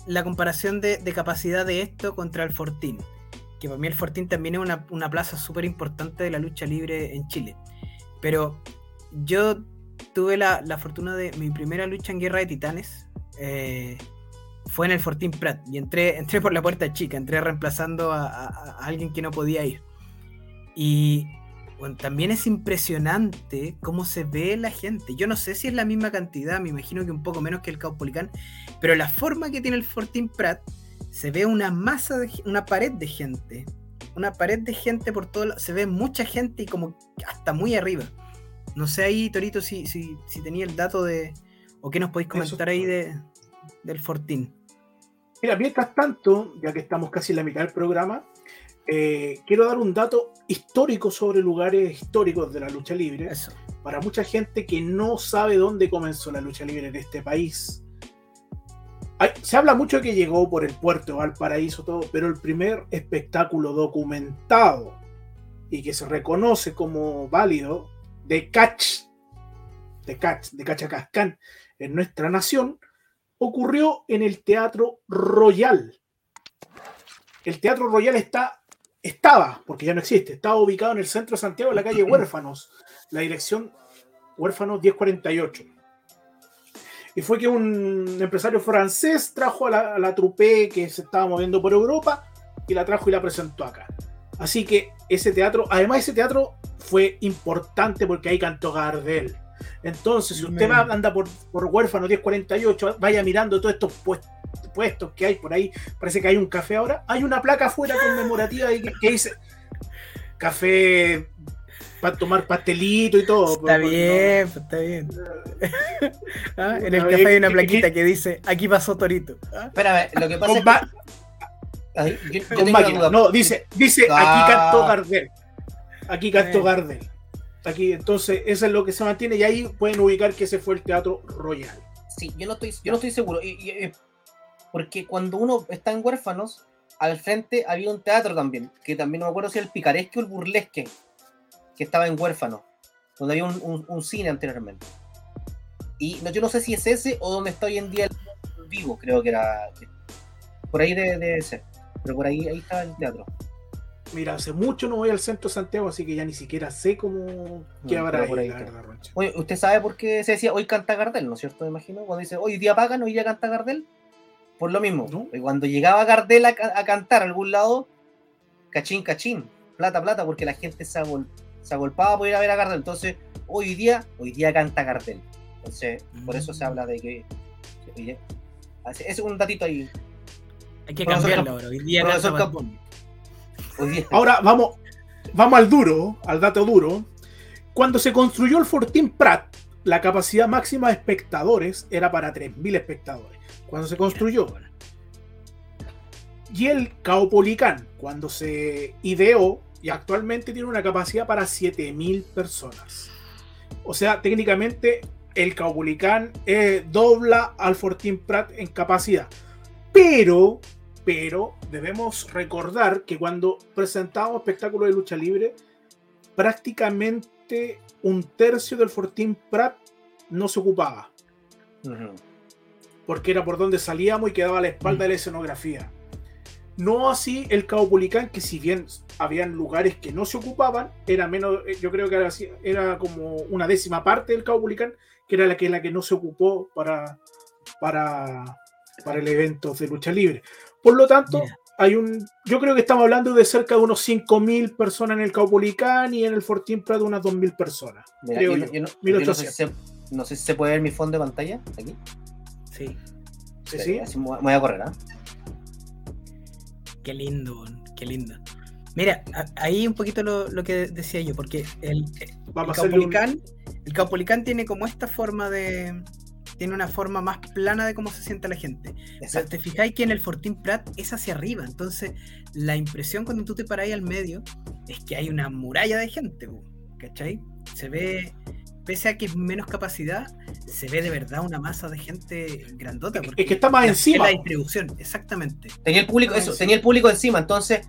S3: la comparación de, de capacidad de esto contra el Fortín, que para mí el Fortín también es una, plaza súper importante de la lucha libre en Chile. Pero yo tuve la, fortuna de mi primera lucha en Guerra de Titanes. eh, fue en el Fortín Prat y entré, <laughs> entré por la puerta chica, entré reemplazando a, alguien que no podía ir. Y también es impresionante cómo se ve la gente. Yo no sé si es la misma cantidad, me imagino que un poco menos que el Caupolicán, pero la forma que tiene el Fortín Prat se ve una masa, de, una pared de gente. Una pared de gente por todo lado. Se ve mucha gente y como hasta muy arriba. No sé ahí, Torito, si, si, si tenía el dato de. o qué nos podéis comentar ahí de, del Fortín.
S4: Mira, mientras tanto, ya que estamos casi en la mitad del programa, eh, quiero dar un dato histórico sobre lugares históricos de la lucha libre.
S3: Eso.
S4: Para mucha gente que no sabe dónde comenzó la lucha libre en este país. Hay- se habla mucho de que llegó por el puerto de Valparaíso, todo, pero el primer espectáculo documentado y que se reconoce como válido de catch, de catch, de Cachacascán en nuestra nación, ocurrió en el Teatro Royal. El Teatro Royal está, estaba, porque ya no existe, estaba ubicado en el centro de Santiago, en la calle <clears throat> Huérfanos, la dirección Huérfanos 1048. Y fue que un empresario francés trajo a la, a la trupe que se estaba moviendo por Europa y la trajo y la presentó acá. Así que ese teatro, además ese teatro fue importante porque ahí cantó Gardel. Entonces, si usted va, anda por, por Huérfano 1048, vaya mirando todos estos puestos, puestos que hay por ahí, parece que hay un café ahora, hay una placa afuera conmemorativa que dice café para tomar pastelito y todo.
S3: Está
S4: Pues,
S3: bien, pues, está bien. <laughs> Ah, En el
S4: No,
S3: café hay una plaquita
S4: que-
S3: que dice, aquí pasó Torito. Ah,
S2: Espérame, lo que
S4: no,
S2: pasa
S4: con
S2: es que. Ay, yo- yo
S4: con
S2: tengo una
S4: máquina.
S2: duda.
S4: No, dice, dice, aquí
S2: Ah.
S4: cantó Gardel. Aquí cantó
S3: Eh.
S4: Gardel. Aquí, entonces, eso es lo que se mantiene y ahí pueden ubicar que ese fue el Teatro Royal.
S2: Sí, yo no estoy, yo no estoy seguro. y- y- eh, porque cuando uno está en huérfanos, al frente había un teatro también, que también no me acuerdo si era el picaresque o el burlesque, que estaba en huérfanos, donde había un, un- un cine anteriormente. Y no, yo no sé si es ese o donde está hoy en día el vivo, creo que era. por ahí debe, debe ser. Pero por ahí, ahí estaba el teatro.
S4: Mira, hace mucho no voy al centro de Santiago, así que ya ni siquiera sé cómo qué habrá
S2: por ahí
S4: la verdad.
S2: Oye, ¿usted sabe por qué se decía hoy canta Gardel, no es cierto? Me imagino. Cuando dice hoy día pagan, hoy día canta Gardel. Por lo mismo. Cuando llegaba Gardel a, a cantar a algún lado, cachín, cachín, plata, plata, porque la gente se, agol- se agolpaba por ir a ver a Gardel. Entonces, hoy día, hoy día canta Gardel. Entonces, por eso se
S3: Mm.
S2: habla de que. Así- Ese es un datito ahí.
S3: Hay que
S2: Profesor
S3: cambiarlo ahora. Hoy día
S2: Profesor.
S3: Bunny.
S2: Hoy día.
S4: Ahora vamos, vamos al duro, al dato duro. Cuando se construyó el Fortín Prat, la capacidad máxima de espectadores era para 3.000 espectadores. Cuando se construyó. Y el Caupolicán, cuando se ideó, y actualmente tiene una capacidad para 7.000 personas. O sea, técnicamente el Caupolicán eh, dobla al Fortín Prat en capacidad. Pero, pero debemos recordar que cuando presentábamos espectáculos de lucha libre, prácticamente un tercio del Fortín Prat no se ocupaba, porque era por donde salíamos y quedaba a la espalda de la escenografía. No así el Caupolicán, que si bien habían lugares que no se ocupaban, era menos, eh, yo creo que era, como una décima parte del Caupolicán, que era la que, la que no se ocupó para, para, para el evento de lucha libre. Por lo tanto,
S3: Mira.
S4: hay un, yo creo que estamos hablando de cerca de unos 5.000 personas en el Caupolicán y en el Fortín Prat de unas 2.000 personas.
S2: Mira,
S4: creo
S2: yo,
S4: yo.
S2: no- yo no, yo no sé
S4: 1800.
S2: si se, no sé si se puede ver mi fondo de pantalla aquí.
S3: Sí.
S4: Sí, sí.
S2: Así me voy a- correr, ¿ah?
S3: Qué lindo, qué lindo. Mira, ahí un poquito lo, lo que decía yo, porque el, el
S4: un-
S3: Caupolicán, el Caupolicán tiene como esta forma de. Tiene una forma más plana de cómo se siente la gente. O sea, te fijáis que en el Fortín Prat es hacia arriba. Entonces, la impresión cuando tú te paráis al medio es que hay una muralla de gente, ¿cachai? Se ve, pese a que es menos capacidad, se ve de verdad una masa de gente grandota. porque
S4: Es que está más
S3: la-
S4: encima.
S3: Es la distribución, exactamente.
S2: Tenía el público, eso, tenía el público encima, entonces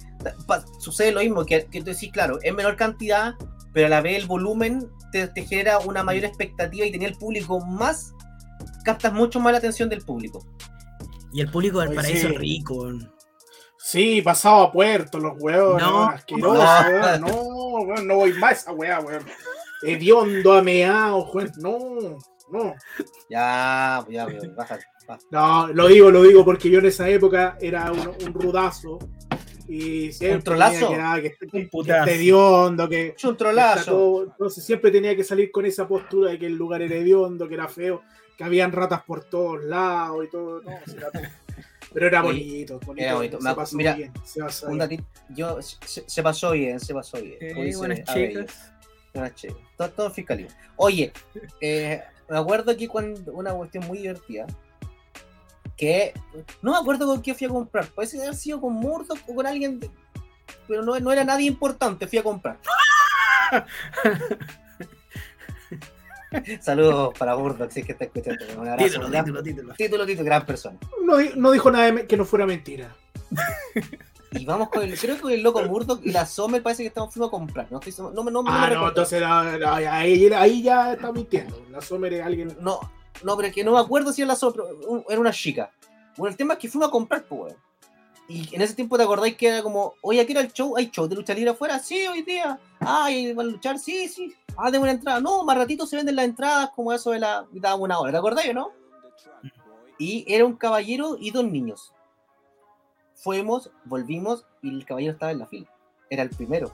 S2: pa- sucede lo mismo, que, que tú decís, claro, es menor cantidad, pero a la vez el volumen te, te genera una mayor expectativa y tenía el público más, captas mucho más la atención del público.
S3: Y el público del paraíso
S4: sí.
S3: rico.
S4: Sí, pasaba a puerto los weones.
S3: No.
S4: weón, asqueroso,
S2: No.
S4: weón. No, weón, no voy más a esa weá, weón. Hediondo, ameado, weón. No, no.
S2: Ya, ya, ya, baja, baja.
S4: No, lo digo, lo digo porque yo en esa época era un, un rudazo. Y siempre
S2: ¿Un trolazo?
S4: tenía que, que, que,
S3: Un putazo.
S4: que hediondo, que,
S2: Es un
S4: está
S2: trolazo.
S4: todo- entonces siempre tenía que salir con esa postura de que el lugar era hediondo, que era feo, que habían ratas por todos lados y todo. No, era todo. Pero era bonito, bonito.
S2: era bonito.
S4: Se pasó
S2: mira,
S4: bien, se pasó
S2: Un
S4: bien.
S2: datito, yo, se, se pasó bien, se pasó bien.
S3: Eh, buenas chicas.
S2: Todo, todo fiscalismo. Oye, eh, me acuerdo aquí cuando una cuestión muy divertida. Que no me acuerdo con quién fui a comprar. Puede haber sido con Murdoch o con alguien. de- pero no, no era nadie importante. Fui a comprar. <laughs> Saludos para Murdoch, si es que está escuchando. Un abrazo.
S3: Título,
S2: gran-
S3: título, título.
S2: título, título, gran persona.
S4: No, no dijo nada que no fuera mentira. <laughs>
S2: Y vamos con el, creo que con el loco Murdoch y la Sommer parece que estamos fuimos a comprar. No, estoy, no, no,
S4: Ah, no, entonces la- la- ahí, ahí ya está mintiendo. La Sommer es alguien.
S2: No, no, pero es que no me acuerdo si era la Sommer, era una chica. Bueno, el tema es que fuimos a comprar, pues. Y en ese tiempo te acordáis que era como, oye, aquí era el show, hay show de lucha libre afuera, sí, hoy día. Ay, van a luchar, sí, sí. Ah, tengo una entrada. No, más ratito se venden las entradas como eso de la mitad de una hora, ¿te acordáis o no? Y era un caballero y dos niños. Fuimos, volvimos y el caballero estaba en la fila. Era el primero.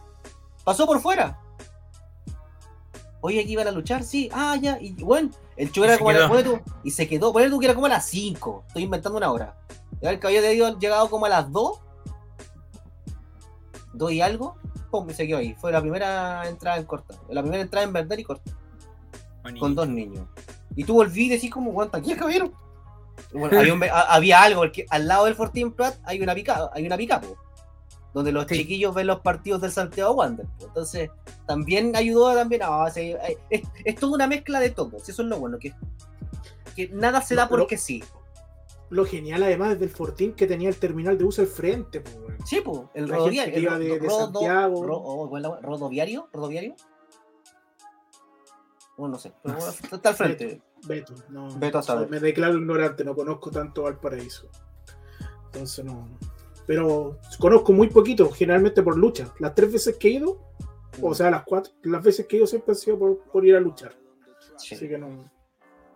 S2: Pasó por fuera. Oye, aquí iban a luchar, sí. Ah, ya. Y bueno, el show era como a la-
S3: quedó.
S2: ponle tú, y se quedó. Ponle tú que era como a las 5. Estoy inventando una hora. El caballero de Dios llegado como a las 2. 2 y algo. Pum, y se quedó ahí. Fue la primera entrada en corta. La primera entrada en verdad y corta. Con dos niños. Y tú volví y decís como, ¿cuánto aquí caballero? Bueno, había, un <laughs> algo, porque al lado del Fortín Prat hay una pica, hay una pica, po, donde los
S3: Sí.
S2: chiquillos ven los partidos del Santiago Wander. po. Entonces, también ayudó también a hay- es, es toda una mezcla de todo. si Eso es lo bueno, que, que nada se da porque sí.
S4: Lo genial, además, del Fortín que tenía el terminal de uso al frente, pues.
S2: Sí, po, el rodoviario. el
S4: de- de
S2: rodo-
S4: Santiago.
S2: ro- oh, ¿cuál es la- rodoviario, rodoviario. Bueno, no sé, pero está al frente.
S4: Beto, no.
S2: Beto a saber.
S4: Me declaro ignorante, no conozco tanto Valparaíso. Entonces no. Pero conozco muy poquito, generalmente por lucha. Las tres veces que he ido, o sea, las cuatro, las veces que he ido siempre han sido por, por ir a luchar.
S2: Sí.
S4: Así que no.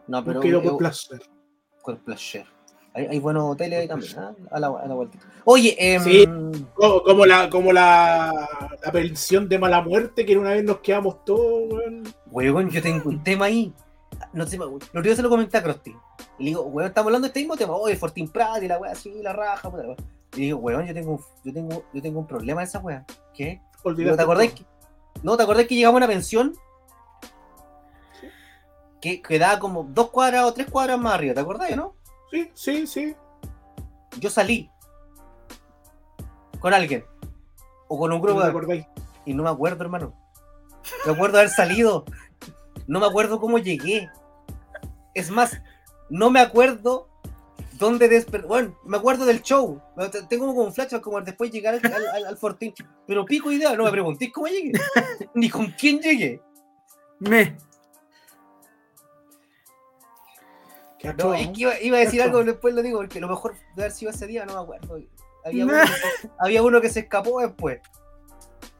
S2: No, pero
S4: he ido
S2: eh,
S4: por placer.
S2: con placer. Hay, hay buenos hoteles ahí también, ¿ah? a, la, a la vuelta. Oye, em,
S4: Sí. Como, como la, como la, la pensión de mala muerte, que una vez nos quedamos todos, weón.
S2: weón, yo tengo un tema ahí. No sé, lo único se lo comenté a Krusty. Y le digo, weón, estamos hablando de este mismo tema. Oye, Fortín Prat y la weá así, la raja. puta weá. Y digo, weón, yo tengo, un- yo tengo, yo tengo un problema en esa weá. ¿Qué? ¿Te acordás que, no, ¿te acordás que llegamos a una pensión? Que quedaba como dos cuadras o tres cuadras más arriba, ¿te acordás, no?
S4: Sí, sí, sí.
S2: Yo salí con alguien o con un
S4: No
S2: grupo
S4: te
S2: de
S4: acordáis.
S2: Y no me acuerdo, hermano. Me acuerdo haber salido. No me acuerdo cómo llegué. Es más, no me acuerdo dónde desperté. Bueno, me acuerdo del show. Tengo como un flash como después llegar al, al, al- Fortín. Pero pico idea, no me preguntéis cómo llegué. <laughs> Ni con quién llegué.
S3: Me.
S2: No, es que iba, iba a decir algo, después lo digo, porque lo mejor de haber sido ese día, no me acuerdo. Había uno, que, había uno que se escapó después.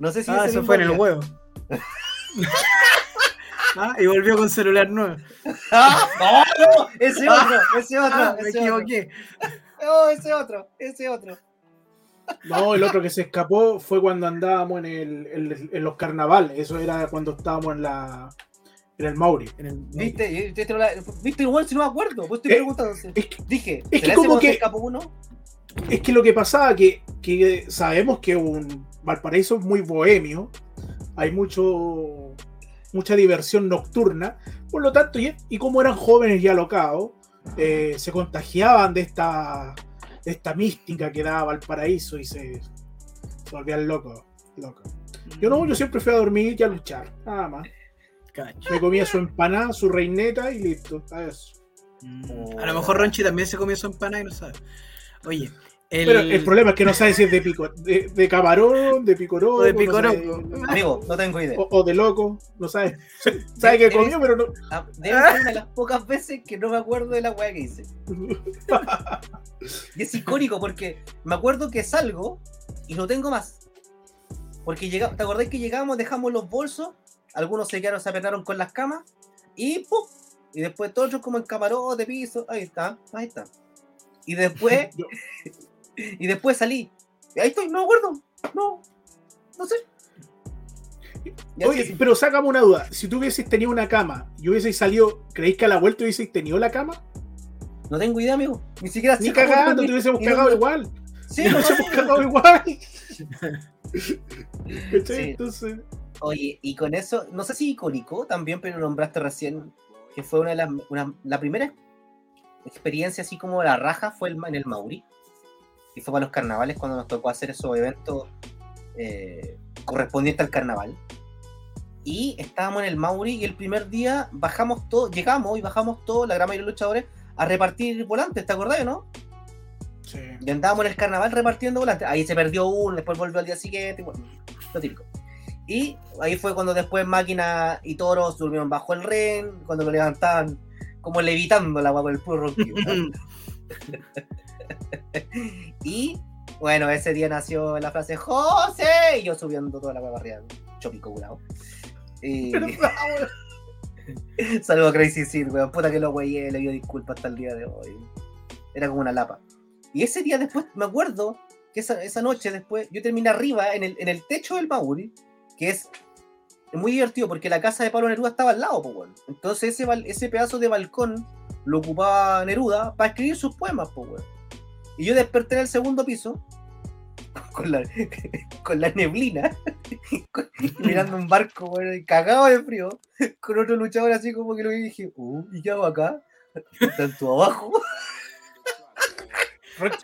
S2: No sé si
S3: Ah, eso fue en el huevo. <laughs> ah, y volvió con celular nuevo. <laughs>
S2: ¡Ah! ¡No! no! Ese otro, ese otro,
S3: Ah, me
S2: ese otro.
S3: equivoqué.
S2: Oh, ese otro, ese otro.
S4: No, el otro que se escapó fue cuando andábamos en, el, en, en los carnavales. Eso era cuando estábamos en la en el Mauri.
S3: En el-
S2: ¿Viste? Y- ¿Viste, la- ¿Viste igual si no me acuerdo? Pues estoy
S4: Eh,
S2: preguntando.
S4: Es que,
S2: Dije,
S4: es que
S2: ¿será ese
S4: como que-
S2: escapó uno?
S4: es que lo que pasaba que, que sabemos que un Valparaíso es muy bohemio. Hay mucho mucha diversión nocturna. Por lo tanto, y, y como eran jóvenes y alocados, eh, se contagiaban de esta, de esta mística que daba Valparaíso y se, se volvían locos. locos. Yo no, yo siempre fui a dormir y a luchar, nada más.
S3: Cacho.
S4: Me comía su empanada, su reineta y listo. A eso.
S3: Mm, A lo mejor Ronchi también se comió su empanada y no sabe. Oye, El-
S4: Pero el problema es que no sabes si es de, pico, de, de camarón, de picoroco,
S3: O de
S4: no sabes-
S2: Amigo, no tengo idea.
S4: o, o de loco, no sabes. <laughs> Sabe que comió, pero no.
S2: Ah, Debe ser una de las pocas veces que no me acuerdo de la weá que hice. <laughs> Y es icónico porque me acuerdo que salgo y no tengo más. Porque llega, ¿te acordás que llegamos, dejamos los bolsos? Algunos se quedaron, se apretaron con las camas y ¡pum! Y después todos como en camarote, piso, ahí está, ahí está. Y después, <laughs>
S4: Yo-
S2: y después salí. Ahí estoy, no me acuerdo. No, no sé.
S4: Oye, pero sácame una duda. Si tú hubieses tenido una cama y hubieses salido, ¿creéis que a la vuelta hubieses tenido la cama?
S2: no tengo idea, amigo. Ni siquiera
S4: Ni cagando, te hubiésemos cagado igual.
S2: Sí,
S4: Nos
S2: no,
S4: hubiésemos cagado igual. <laughs> Entonces,
S2: Oye, y con eso, no sé si icónico también, pero nombraste recién que fue una de las, una- la primera experiencia así como la raja fue el, en el Mauri. Y fue para los carnavales cuando nos tocó hacer esos eventos eh, correspondientes al carnaval. Y estábamos en el Mauri y el primer día bajamos todo, llegamos y bajamos todos, la gran mayoría de los luchadores, a repartir volantes, ¿te acordás, no?
S4: sí.
S2: Y andábamos en el carnaval repartiendo volantes. Ahí se perdió uno, después volvió al día siguiente, bueno, lo típico. Y ahí fue cuando después Máquina y Toros durmieron bajo el ren, cuando lo levantaban como levitando la agua con el puro ronquido. <laughs> <laughs> y bueno, ese día nació la frase ¡José! Y yo subiendo toda la agua arriba, chopico curado. Y... <laughs> <laughs> Saludos a Crazy Sid, weón. Puta que lo güey le dio disculpas hasta el día de hoy. Era como una lapa. Y ese día después, me acuerdo que esa, esa noche después, yo terminé arriba en el, en el techo del Mauri, que es muy divertido porque la casa de Pablo Neruda estaba al lado, pues, weón. Entonces ese, ese pedazo de balcón lo ocupaba Neruda para escribir sus poemas, pues, weón. Y yo desperté en el segundo piso <laughs> con la, <laughs> con la neblina, con- <laughs> mirando un barco, weón, cagado de frío, con otro luchador así como que lo vi y dije, uh, ¿y qué hago acá? Tanto abajo.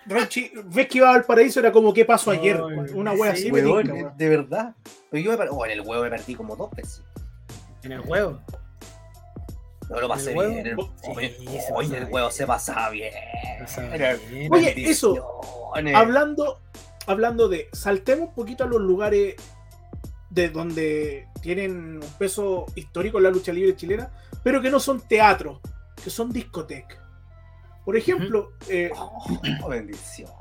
S4: Ronchi, ves que iba al paraíso, era como ¿qué pasó ayer?
S3: Ay,
S4: Una wea
S3: sí,
S4: así, me
S2: Weón,
S4: tinca, weón.
S2: de verdad. Pero yo me oh, en el huevo me perdí como dos veces.
S3: En el juego.
S2: No lo pasé bien. En el,
S3: Sí,
S2: oye,
S3: se
S2: oye, en el huevo
S3: bien.
S2: se pasaba bien.
S4: Oye, eso. Hablando, hablando de, saltemos un poquito a los lugares de donde tienen un peso histórico en la lucha libre chilena, pero que no son teatros, que son discotecas. Por ejemplo, eh,
S2: Oh, bendiciones.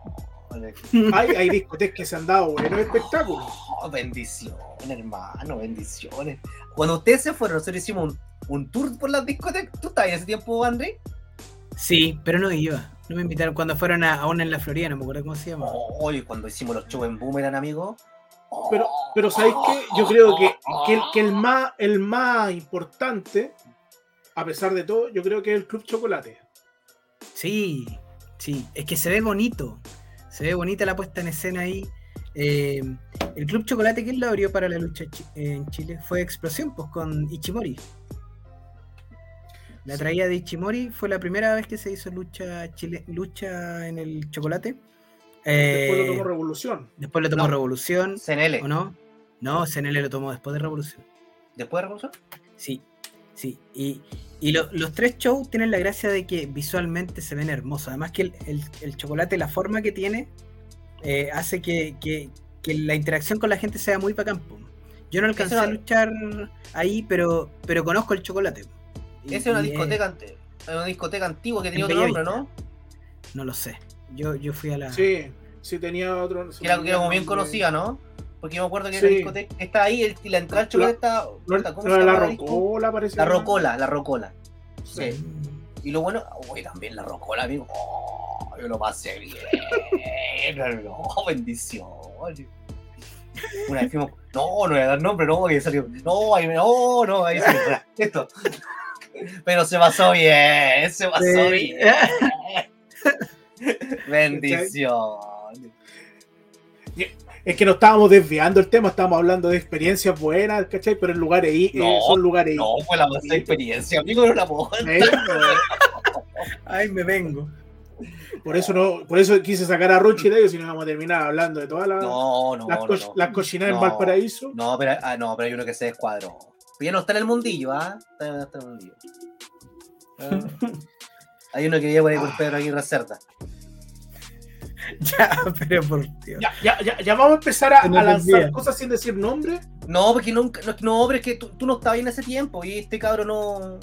S4: Hay, hay discotecas que se han dado buenos espectáculos.
S2: Oh, bendiciones, hermano, bendiciones. Cuando ustedes se fueron, nosotros hicimos un, un tour por las discotecas. ¿Tú estabas en ese tiempo, André?
S3: Sí, pero no iba. No me invitaron cuando fueron a, a una en la Florida, no me acuerdo cómo se llama.
S2: Oye, cuando hicimos los shows en Boomerang, amigo.
S4: Pero, pero ¿sabéis qué? Yo creo que, que, el, que el más, el más importante, a pesar de todo, yo creo que es el Club Chocolate.
S3: Sí, sí, es que se ve bonito. Se ve bonita la puesta en escena ahí. Eh, el Club Chocolate, ¿quién lo abrió para la lucha chi- en Chile? Fue Explosión, pues con Ichimori. La traída de Ichimori fue la primera vez que se hizo lucha, chile, lucha en el chocolate.
S4: Después lo
S3: Eh,
S4: tomó Revolución.
S3: después lo tomó
S2: No.
S3: Revolución,
S2: CNL.
S3: ¿o no? No, CNL lo tomó después de Revolución.
S2: ¿Después de Revolución?
S3: Sí, sí. Y, y lo- los tres shows tienen la gracia de que visualmente se ven hermosos. Además que el, el- el chocolate, la forma que tiene, eh, hace que, que- que la interacción con la gente sea muy bacán. Yo no alcancé a luchar ahí, pero, pero conozco el chocolate. Y-
S2: Esa es una discoteca una discoteca antigua que tenía
S3: En
S2: otro nombre. ¿no?
S3: no lo sé. Yo, yo fui a la...
S4: Sí, sí tenía otro.
S2: Que era, que era como bien conocida, ¿no? Porque yo me acuerdo que
S4: Sí.
S2: la discoteca está ahí el- la entrada al chocolate puta, ¿Cómo se
S4: la? Rocola parece.
S2: La. Rocola, la Rocola.
S4: Sí.
S2: Sí. Y lo bueno, uy, también la Rocola, amigo. Oh, yo lo pasé bien. <laughs> No, bendiciones. Una vez fuimos. No, no voy a dar nombre, no, que salió. No, ahí, no, no, ahí salió. Esto. Pero se pasó bien, se pasó
S3: Sí.
S2: bien. <laughs> Bendiciones.
S4: Es que no estábamos desviando el tema, estábamos hablando de experiencias buenas, ¿cachai? Pero en lugares ahí,
S2: No,
S4: eh, son lugares
S2: No, fue la más experiencia, amigo, no la puedo
S4: Eh,
S3: Ay, me vengo.
S4: por eso no, por eso quise sacar a Rochi de ellos, si no vamos a terminar hablando de todas las,
S2: No, no,
S4: las,
S2: no,
S4: co- las cochinadas
S2: No.
S4: en Valparaíso.
S2: No, pero, ah, no, pero hay uno que se descuadró. Pero ya no está en el mundillo, ¿ah? Está- en el mundillo. Ah. <laughs> Hay uno que lleva por ahí por Pedro Aguirre Cerda. <laughs>
S3: Ya, pero por Dios.
S4: Ya, ya, ya, ya vamos a empezar a, lanzar cosas sin decir nombre.
S2: No, porque nunca, no, no, pero es que tú, tú no estabas ahí en ese tiempo y este cabrón no.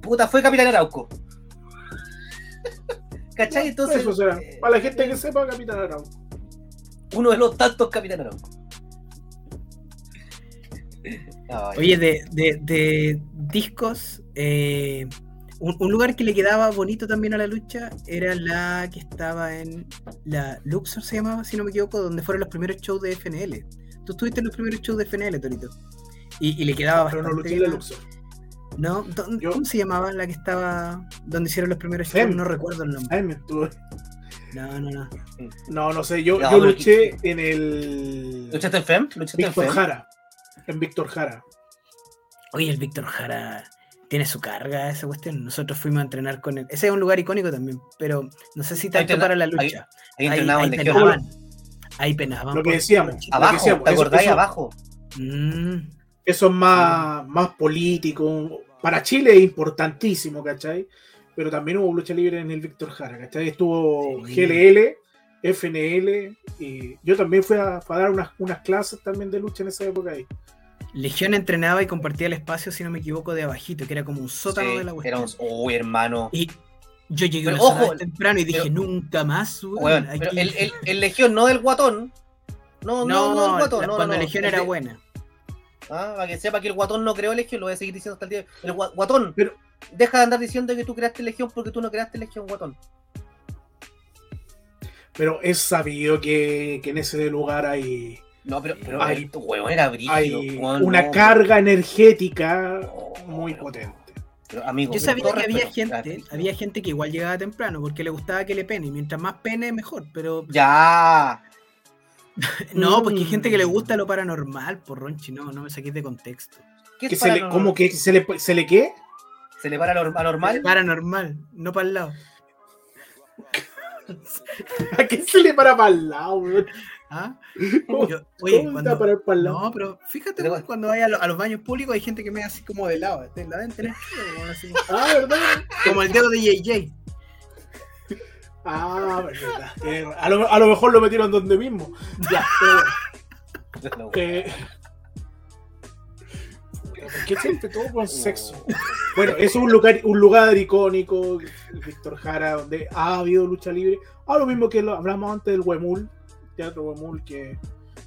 S2: Puta, fue Capitán Arauco. <laughs> ¿Cachai? Entonces.
S4: Eso será.
S2: eh,
S4: Para la gente que sepa, Capitán Arauco.
S2: Uno de los tantos Capitán Arauco.
S3: Oye, de, de- de discos, eh, un, un lugar que le quedaba bonito también a la lucha era la que estaba en la Luxor, se llamaba, si no me equivoco, donde fueron los primeros shows de FNL. Tú estuviste en los primeros shows de FNL, Torito. Y, y le quedaba
S4: Pero no
S3: bastante
S4: luché en la. Luxor.
S3: ¿No? ¿Dónde-
S4: Yo-
S3: ¿Cómo se llamaba la que estaba donde hicieron los primeros
S4: Fem.
S3: shows? No recuerdo el nombre. No, no, no.
S4: No, no sé. Yo,
S2: No,
S4: yo luché en el.
S2: ¿Luchaste en FEM? ¿Luchaste en
S4: Víctor
S2: FEM?
S4: Jara. En Víctor Jara.
S3: Oye, el Víctor Jara tiene su carga esa cuestión. Nosotros fuimos a entrenar con él. Ese es un lugar icónico también, pero no sé si tanto para la
S2: ahí-
S3: lucha.
S2: Ahí entrenaba en Legión.
S3: penaban. Ahí penaban.
S4: Lo que decíamos. Lo que
S2: Abajo,
S4: decíamos,
S2: ¿te acordáis?
S4: eso-
S2: Abajo.
S3: Mm,
S4: Eso es más, más político. Para Chile es importantísimo, ¿cachai? Pero también hubo lucha libre en el Víctor Jara, ¿cachai? Estuvo
S3: Sí.
S4: GLL, FNL, y yo también fui a, fui a dar unas, unas clases también de lucha en esa época ahí.
S3: Legión entrenaba y compartía el espacio, si no me equivoco, de abajito, que era como un sótano
S2: Sí,
S3: de la
S2: era
S3: cuestión.
S2: un... Uy, hermano.
S3: Y yo llegué
S2: Pero
S3: una sola
S2: ojo,
S3: temprano y dije,
S2: pero-
S3: nunca más, weón, aquí-
S2: pero el, el, el Legión, no del guatón. No, no, no,
S3: No,
S2: del guatón.
S3: la-
S2: no,
S3: cuando
S2: no.
S3: Legión era
S2: de-
S3: buena.
S2: Ah, para que sepa que el guatón no creó Legión, lo voy a seguir diciendo hasta el día. El gua- guatón,
S4: Pero-
S2: deja de andar diciendo que tú creaste Legión porque tú no creaste Legión, guatón.
S4: Pero es sabido que, que en ese lugar hay,
S2: No, pero, pero
S4: Hay-
S2: el huevón era
S4: hay
S2: weón,
S4: una
S2: no,
S4: carga energética
S2: no,
S4: muy
S2: pero-
S4: potente.
S2: pero, amigo,
S3: Yo sabía que había gente, había gente que igual llegaba temprano porque le gustaba que le pene. Y mientras más pene, mejor. Pero
S2: Ya. <laughs>
S3: no, porque hay
S4: Mm.
S3: gente que le gusta lo paranormal, por Ronchi, no, no me saqués de contexto.
S2: ¿Qué
S4: Que
S2: es
S4: se le,
S2: paranormal?
S4: ¿Cómo que se le, se le qué?
S2: ¿Se le para lo anormal? <laughs>
S3: Paranormal, no para el lado. <laughs>
S4: ¿A qué se le para para el lado, weón?
S3: ¿Ah? <laughs> No, pero fíjate
S2: Pero-
S3: cuando vaya a, lo- a los baños públicos hay gente que me así como de lado. de- La weón, así,
S4: Ah, ¿verdad?
S3: como el dedo de JJ.
S4: Ah, verdad. A lo, a lo mejor lo metieron donde mismo. Ya, pero bueno. <laughs> Eh, ¿Por qué siempre todo con sexo? Bueno, es un lugar, un lugar icónico, Víctor Jara, donde ha habido lucha libre. Ah, lo mismo que lo hablamos antes del Huemul, Teatro que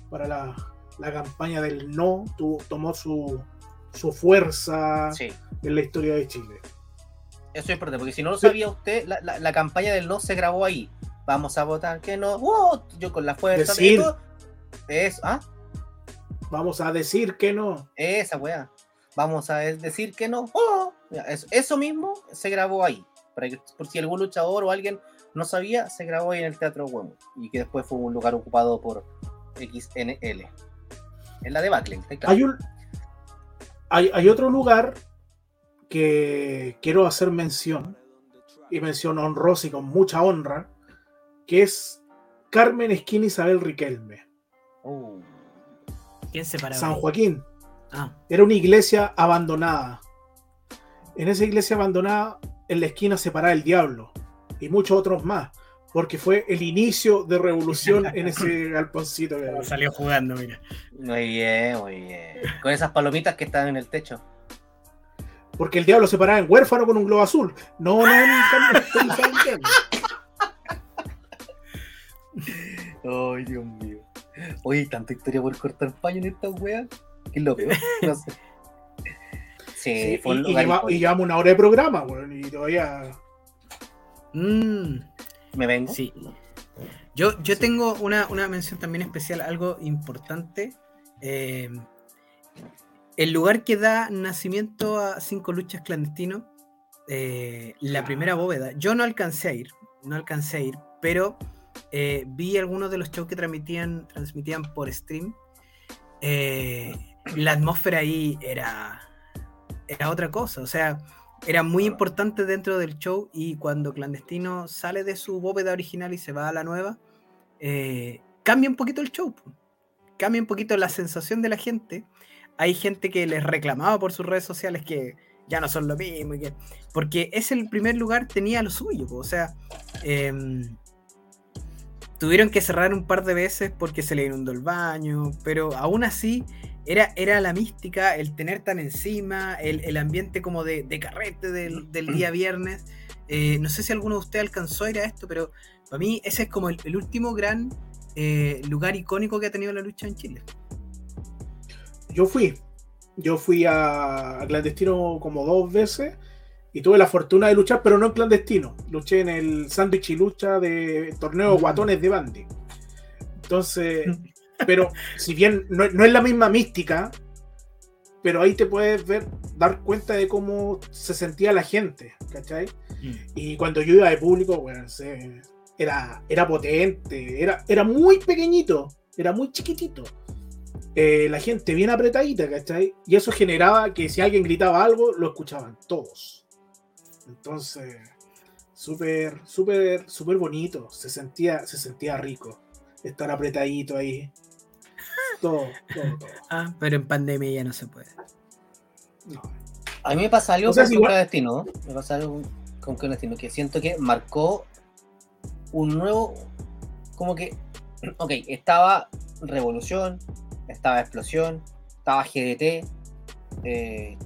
S4: para la, la campaña del no tuvo- tomó su, su fuerza
S2: Sí,
S4: en la historia de Chile.
S2: eso es importante, porque si no lo sabía usted, la, la- la campaña del no se grabó ahí. Vamos a votar que no. ¡Wow! Yo con la fuerza.
S4: Decir.
S2: y todo. Es, ¿ah?
S4: Vamos a decir que no.
S2: Esa weá. Vamos a decir que no. ¡Oh! Eso, eso mismo se grabó ahí. Para que, por si algún luchador o alguien no sabía, se grabó ahí en el Teatro Huemo. Y que después fue un lugar ocupado por XNL. En la de Backlink, está claro.
S4: Hay, un, hay, hay otro lugar que quiero hacer mención, y mención honrosa y con mucha honra, que es Carmen Esquina Isabel Riquelme,
S2: Uh,
S3: ¿Quién se paraba?
S4: San? Joaquín.
S3: Ah,
S4: Era una iglesia abandonada. En esa iglesia abandonada, en la esquina se paraba el diablo y muchos otros más, porque fue el inicio de revolución <laughs> en ese galponcito. que
S3: salió jugando, mira.
S2: muy bien, muy bien. Con esas palomitas que están en el techo.
S4: Porque el diablo se paraba en huérfano con un globo azul. No, no, Esquina Isabel Riquelme.
S2: Ay, Dios mío. Oye, tanta historia por cortar paño en esta wea. ¿Qué es lo peor? No sé. <laughs> Sí,
S4: Sí,
S2: fue un
S4: y, y lleva- y llevamos una hora de programa, weón, y todavía.
S3: Mm,
S2: Me vengo.
S3: sí. Yo, yo tengo una, una mención también especial, algo importante. Eh, el lugar que da nacimiento a Cinco Luchas Clandestino, eh, la primera bóveda. Yo no alcancé a ir, no alcancé a ir, pero eh, vi algunos de los shows que transmitían, transmitían por stream. La atmósfera ahí era, era otra cosa, o sea, era muy importante dentro del show y cuando Clandestino sale de su bóveda original y se va a la nueva, eh, cambia un poquito el show, cambia un poquito la sensación de la gente. Hay gente que les reclamaba por sus redes sociales que, ya no son lo mismo. y que- porque ese el primer lugar tenía lo suyo, o sea, em, tuvieron que cerrar un par de veces porque se le inundó el baño, pero aún así era, era la mística, el tener tan encima, el, el ambiente como de, de carrete del, del día <clears throat> viernes. Eh, no sé si alguno de ustedes alcanzó a ir a esto, pero para mí ese es como el, el último gran eh, lugar icónico que ha tenido la lucha en Chile.
S4: Yo fui. Yo fui a, a clandestino como dos veces y tuve la fortuna de luchar, pero no en clandestino. Luché en el sándwich y lucha de torneo
S3: Mm.
S4: guatones de Bandy. Entonces, pero si bien no, no es la misma mística, pero ahí te puedes ver, dar cuenta de cómo se sentía la gente, ¿cachai? Y cuando yo iba de público, bueno, se- era, era potente, era, era muy pequeñito, era muy chiquitito. Eh, la gente bien apretadita, ¿cachai? Y eso generaba que si alguien gritaba algo, lo escuchaban todos. Entonces, súper, súper, súper bonito. Se sentía, se sentía rico estar apretadito ahí. Todo, todo, todo.
S3: Ah, pero en pandemia ya no se puede.
S4: No.
S2: A mí me pasa algo
S4: O sea,
S2: con
S4: igual-
S2: Clandestino. Me pasa algo con Clandestino que siento que marcó un nuevo. Como que. <clears throat> Ok, estaba Revolución, estaba Explosión, estaba GDT. eh,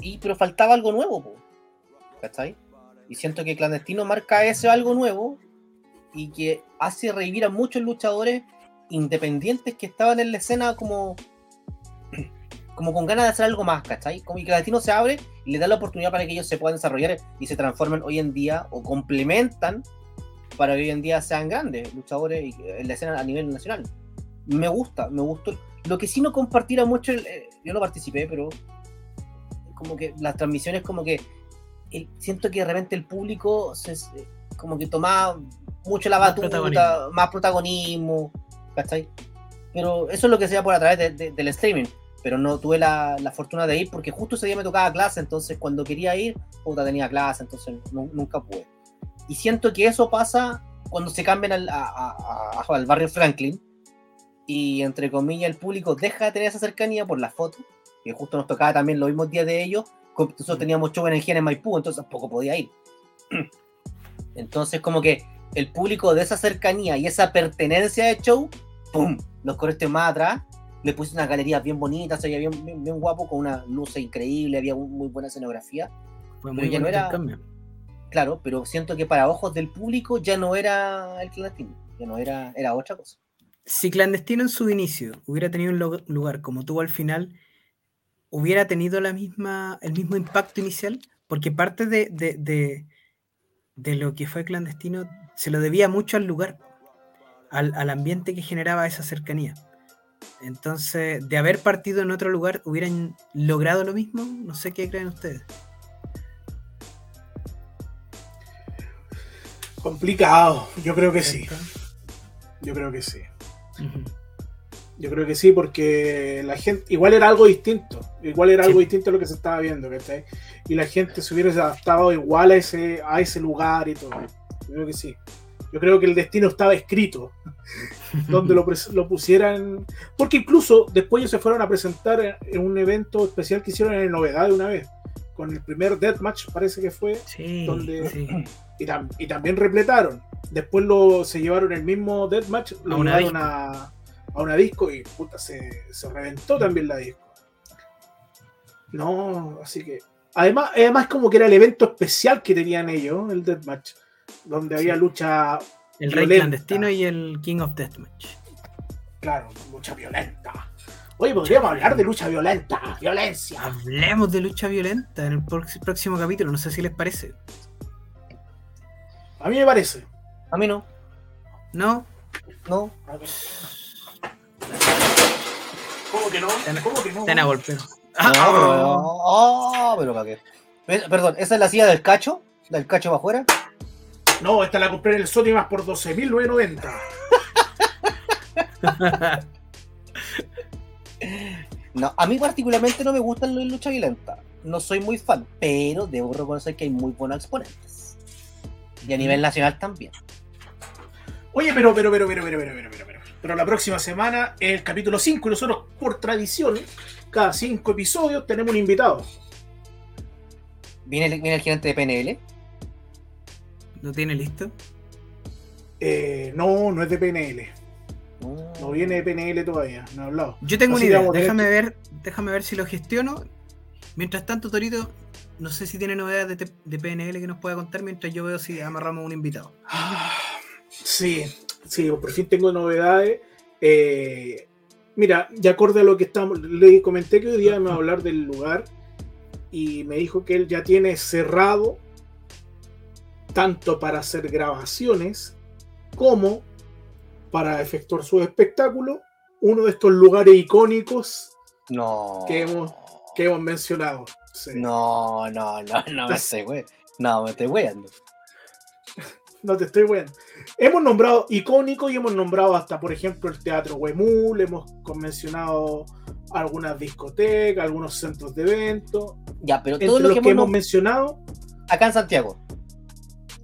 S2: y, pero faltaba algo nuevo, po, ¿cachai? Y siento que Clandestino marca ese algo nuevo y que hace revivir a muchos luchadores independientes que estaban en la escena como <clears throat> como con ganas de hacer algo más, ¿cachai? Como y que Latino se abre y le da la oportunidad para que ellos se puedan desarrollar y se transformen hoy en día o complementan para que hoy en día sean grandes luchadores y- en la escena a nivel nacional. Me gusta, me gustó. Lo que sí no compartiera mucho, el- eh, yo no participé, pero como que las transmisiones como que el- siento que de repente el público se, como que tomaba mucho la
S3: Más
S2: batuta,
S3: protagonismo.
S2: más protagonismo, ¿cachai? Pero eso es lo que se da por a través de- de- del streaming pero no tuve la, la fortuna de ir porque justo ese día me tocaba clase, entonces cuando quería ir, puta, tenía clase, entonces nu- nunca pude. Y siento que eso pasa cuando se cambian al, a- a- a- al barrio Franklin y entre comillas el público deja de tener esa cercanía por las fotos, que justo nos tocaba también los mismos días de ellos, nosotros teníamos show energía en Maipú, entonces tampoco podía ir. <clears throat> Entonces como que el público de esa cercanía y esa pertenencia de show, ¡pum! Los correstes más atrás le puse unas galerías bien bonitas, se veía bien, bien, bien guapo, con una luz increíble, había un- muy buena escenografía.
S3: Fue
S2: Pero
S3: muy
S2: ya no era-. Claro, pero siento que para ojos del público ya no era el clandestino, ya no era, era otra cosa.
S3: Si Clandestino en su inicio hubiera tenido un lugar como tuvo al final, hubiera tenido la misma, el mismo impacto inicial, porque parte de, de- de- de lo que fue Clandestino se lo debía mucho al lugar, al, al ambiente que generaba esa cercanía. Entonces, de haber partido en otro lugar, ¿hubieran logrado lo mismo? No sé qué creen ustedes.
S4: Complicado, yo creo que sí. Yo creo que sí. Yo creo que sí, porque la gente, igual era algo distinto, igual era
S3: Sí.
S4: algo distinto a lo que se estaba viendo, ¿cachai? Y la gente se hubiera adaptado igual a ese, a ese lugar y todo. Yo creo que sí. Yo creo que el destino estaba escrito, <laughs> donde lo, lo pusieran, porque incluso después ellos se fueron a presentar en- en un evento especial que hicieron en Novedad de una vez, con el primer Deathmatch, parece que fue,
S3: Sí,
S4: Donde-
S3: sí.
S4: y, tam- y también repletaron. Después lo, se llevaron el mismo Deathmatch, lo
S3: A una
S4: llevaron a, a una disco y puta, se, se reventó también la disco. No, así que. Además, además, como que era el evento especial que tenían ellos, el Deathmatch, donde había lucha,
S3: El Rey. Clandestino y el King of Deathmatch.
S4: claro, lucha violenta. Oye, podríamos hablar de lucha violenta, violencia.
S3: Hablemos de lucha violenta en el próximo capítulo, no sé si les parece.
S4: A mí me parece.
S2: A mí no,
S3: ¿No?
S2: no.
S4: A ver. ¿Cómo que no? ¿Cómo que no?
S3: Están a golpe.
S2: No, pero, ah, pero para qué. Eh, Perdón, ¿esa es la silla del cacho? ¿Del cacho para afuera?
S4: No, esta la compré en el Sodimas por 12.990. <laughs>
S2: No, a mí particularmente no me gustan las lucha violenta. No soy muy fan, pero debo reconocer que hay muy buenos exponentes. Y a nivel nacional también.
S4: Oye, pero, pero, pero, pero, pero, pero, pero, pero, pero. Pero la próxima semana es el capítulo 5 y nosotros, por tradición, cada 5 episodios tenemos un invitado.
S2: ¿Viene el, viene el gerente de PNL?
S3: ¿No tiene listo?
S4: Eh, no, no es de PNL. No viene de PNL todavía, no he hablado.
S3: Yo tengo
S4: Así
S3: una idea, déjame ver, déjame ver si lo gestiono. Mientras tanto, Torito, no sé si tiene novedades de, PNL que nos pueda contar mientras yo veo si amarramos un invitado.
S4: Ah, Sí, sí, por fin tengo novedades. Eh, mira, de acuerdo a lo que estamos, le comenté que hoy día me va a hablar del lugar y me dijo que él ya tiene cerrado tanto para hacer grabaciones como para efectuar su espectáculo uno de estos lugares icónicos
S2: No.
S4: Que hemos- que hemos mencionado. Sí.
S2: No, no, no, no me <laughs> estoy we- No, me estoy weando.
S4: No te estoy bueno. Hemos nombrado icónico y hemos nombrado hasta, por ejemplo, el Teatro Huemul, hemos mencionado algunas discotecas, algunos centros de eventos.
S2: Ya, pero
S4: Entre
S2: todo lo
S4: los
S2: que, hemos
S4: mencionado,
S2: acá en Santiago.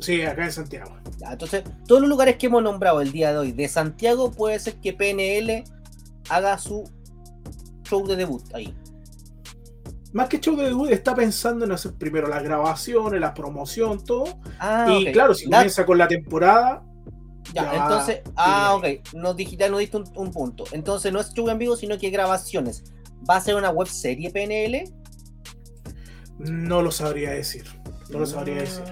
S4: Sí, acá en Santiago.
S2: Ya, entonces, todos los lugares que hemos nombrado el día de hoy de Santiago puede ser que PNL haga su show de debut ahí.
S4: Más que show de debut, está pensando en hacer primero las grabaciones, la promoción, todo.
S2: Ah,
S4: y claro, si comienza con la temporada,
S2: Ya,
S4: ya
S2: entonces, ah, ok, nos dijiste, nos diste un, un punto. Entonces no es show en vivo, sino que grabaciones. ¿Va a ser una web serie PNL?
S4: no lo sabría decir. No lo sabría decir.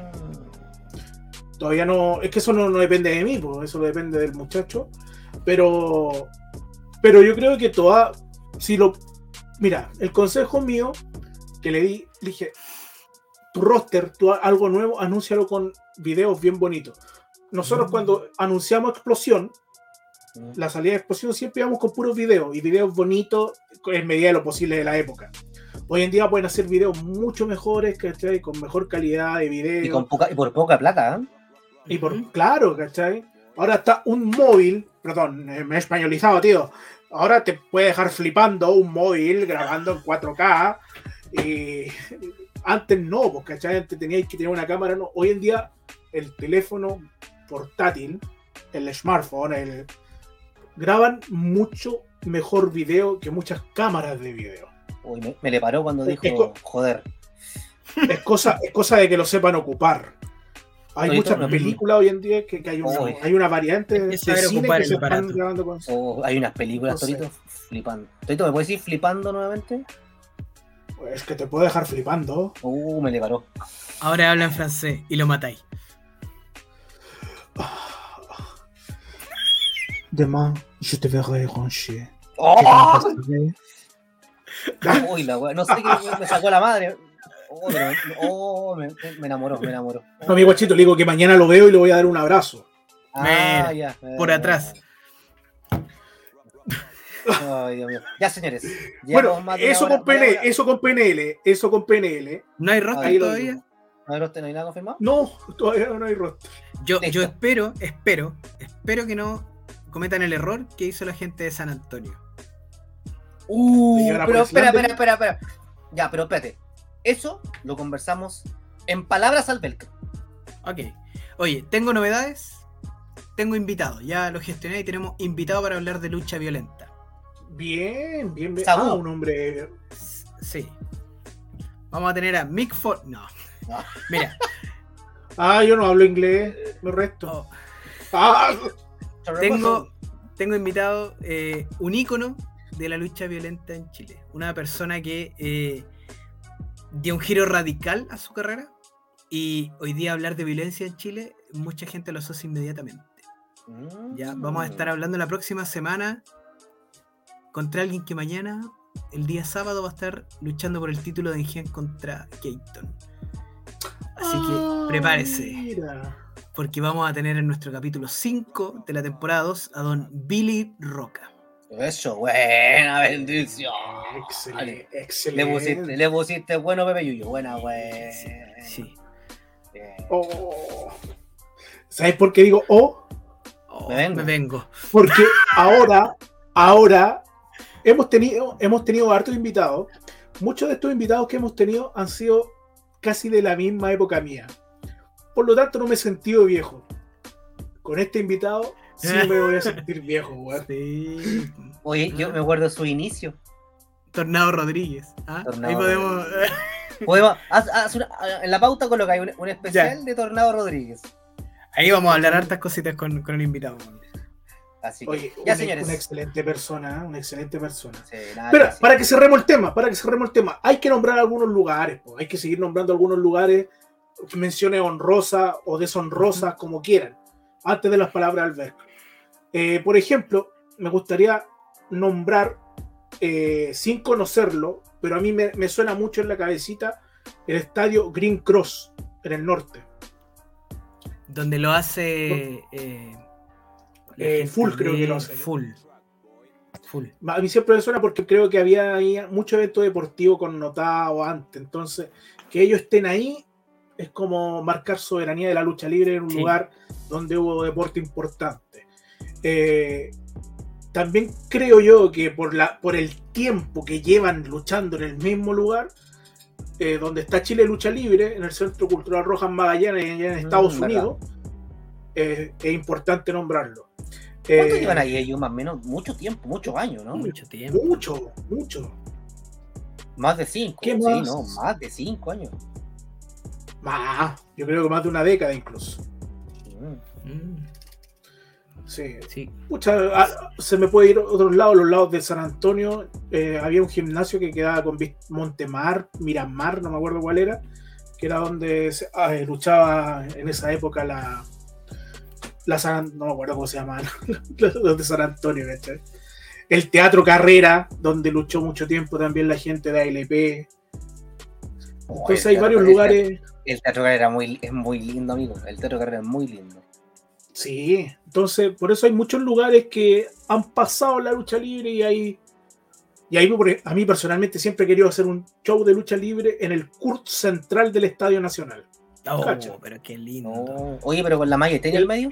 S4: Todavía no. Es que eso no, no depende de mí, pues eso depende del muchacho. Pero. Pero yo creo que toda. Si lo. Mira, el consejo mío que le di, le dije. Tu roster, tu algo nuevo, anúncialo con videos bien bonitos. Nosotros
S2: Mm.
S4: cuando anunciamos explosión,
S2: Mm.
S4: la salida de explosión siempre íbamos con puros videos y videos bonitos en medida de lo posible de la época. Hoy en día pueden hacer videos mucho mejores, ¿cachai? Con mejor calidad de video.
S2: Y, con poca, y por poca plata, ¿eh?
S4: Y por, claro, ¿cachai? Ahora está un móvil, perdón, eh, me he españolizado, tío. Ahora te puede dejar flipando un móvil grabando en 4K. Y antes no, pues, ¿cachai? Antes teníais que tener una cámara. No. Hoy en día, el teléfono portátil, el smartphone, el, graban mucho mejor video que muchas cámaras de video.
S2: Uy, me, me le paró cuando
S4: Es
S2: dijo, joder.
S4: Es cosa, es cosa de que lo sepan ocupar. Hay
S2: Oye,
S4: muchas películas hoy en día que, que hay, una, hay una variante de cine que
S3: el
S4: se están
S3: aparato.
S4: grabando con
S2: Oh, hay unas películas,
S4: No sé.
S2: Torito, flipando. Torito, ¿me puedes decir flipando nuevamente?
S4: Es que te puedo dejar flipando.
S2: Uh, me le paró.
S3: Ahora habla en francés y lo matáis.
S4: Demain, je te verrai rancher.
S2: ¡Oh! Uy, la wea, no sé qué me sacó la madre. Oh, pero- oh, me, me enamoró, me enamoró.
S4: No, mi guachito, le digo que mañana lo veo y le voy a dar un abrazo.
S2: Ah,
S3: Mira,
S2: ya.
S3: por atrás.
S2: Ay, Dios mío. Ya, señores.
S4: Bueno, eso con PNL, eso con PNL, eso con PNL.
S3: ¿No hay roster
S2: Ahí
S3: todavía?
S2: A ver, ¿usted no hay nada confirmado?
S4: No, todavía no hay roster.
S3: Yo,
S2: Listo.
S3: yo espero, espero, espero que no cometan el error que hizo la gente de San Antonio.
S2: Uh, pero espera,
S4: Preslande.
S2: espera, espera, espera. Ya, pero espérate. Eso lo conversamos en palabras al velcro.
S3: Ok. Oye, tengo novedades. Tengo invitados. Ya lo gestioné y tenemos invitado para hablar de lucha violenta.
S4: Bien, bien, bien. Ah, un hombre.
S3: Sí. Vamos a tener a Mick Ford. No.
S2: No.
S3: Mira. <laughs>
S4: Ah, yo no hablo inglés, me resto.
S3: oh,
S4: Ah,
S3: tengo, tengo invitado eh, un ícono de la lucha violenta en Chile. Una persona que eh, dio un giro radical a su carrera. Y hoy día hablar de violencia en Chile, mucha gente lo asocia inmediatamente. Ya, vamos a estar hablando la próxima semana contra alguien que mañana, el día sábado, va a estar luchando por el título de Engen contra Keaton. Así que prepárese,
S4: Mira.
S3: porque vamos a tener en nuestro capítulo 5 de la temporada 2 a don Billy Roca.
S2: Eso, buena <laughs> bendición.
S4: Excelente,
S2: Le
S4: excelente.
S2: pusiste, le pusiste bueno, Pepe Yuyo. Buena, güey.
S3: Sí.
S4: Oh. ¿Sabes por qué digo oh?
S3: Oh,
S2: Me vengo.
S3: me vengo.
S4: Porque ahora, ahora hemos tenido, hemos tenido hartos invitados. Muchos de estos invitados que hemos tenido han sido casi de la misma época mía. Por lo tanto, no me he sentido viejo. Con este invitado sí <laughs> me voy a sentir viejo, weón.
S3: Sí.
S2: Oye, yo me acuerdo de su inicio.
S3: Tornado Rodríguez. ¿ah?
S2: Tornado
S3: Ahí podemos. <laughs>
S2: Podemos, haz- haz una- en la pauta colocáis un, un especial de Tornado Rodríguez.
S3: Ahí vamos a hablar hartas cositas con, con el invitado.
S2: Así que,
S4: Oye,
S2: ya
S4: una,
S2: señores.
S4: una excelente persona, ¿eh? una excelente persona.
S2: Sí, nada decir.
S4: para que cerremos el tema, para que cerremos el tema, hay que nombrar algunos lugares, po, hay que seguir nombrando algunos lugares, menciones honrosas o deshonrosas, como quieran, antes de las palabras de Alberto. Eh, por ejemplo, me gustaría nombrar, eh, sin conocerlo, pero a mí me, me suena mucho en la cabecita, el estadio Green Cross, en el norte.
S3: Donde lo hace. eh,
S4: Eh, Full creo que lo hace.
S3: Full. Full.
S4: A mí siempre me suena porque creo que había ahí mucho evento deportivo connotado antes. Entonces, que ellos estén ahí es como marcar soberanía de la lucha libre en un
S3: Sí.
S4: lugar donde hubo deporte importante. Eh, también creo yo que por, la, por el tiempo que llevan luchando en el mismo lugar, eh, donde está Chile Lucha Libre, en el Centro Cultural Rojas Magallanes, en Estados
S2: Mm.
S4: Unidos, eh, es importante nombrarlo.
S2: ¿Cuánto
S4: Eh,
S2: llevan ahí ellos? Más o menos, mucho tiempo, muchos años, ¿no?
S3: Mucho tiempo.
S4: Mucho, mucho.
S2: Más de cinco.
S4: ¿Qué
S2: sí,
S4: más?
S2: no, más de cinco años.
S4: Más, yo creo que más de una década incluso.
S2: Mm.
S3: Mm,
S4: Sí.
S3: sí.
S4: Pucha, ah, se me puede ir a otros lados, los lados de San Antonio. eh, había un gimnasio que quedaba con Montemar, Miramar, no me acuerdo cuál era, que era donde se- ah, eh, luchaba en esa época la. La San, no me acuerdo cómo se llama, los <laughs> de San Antonio, ¿cachai? El Teatro Carrera, donde luchó mucho tiempo también la gente de ALP.
S2: Oh,
S4: Entonces hay varios lugares.
S2: El Teatro Carrera muy, es muy lindo, amigo. El Teatro Carrera es muy lindo.
S4: Sí, entonces por eso hay muchos lugares que han pasado la lucha libre y hay. Y ahí a mí personalmente siempre he querido hacer un show de lucha libre en el CURT central del Estadio Nacional.
S3: Oh,
S4: Cacha.
S3: pero qué lindo.
S2: Oye, pero con la malla en el medio.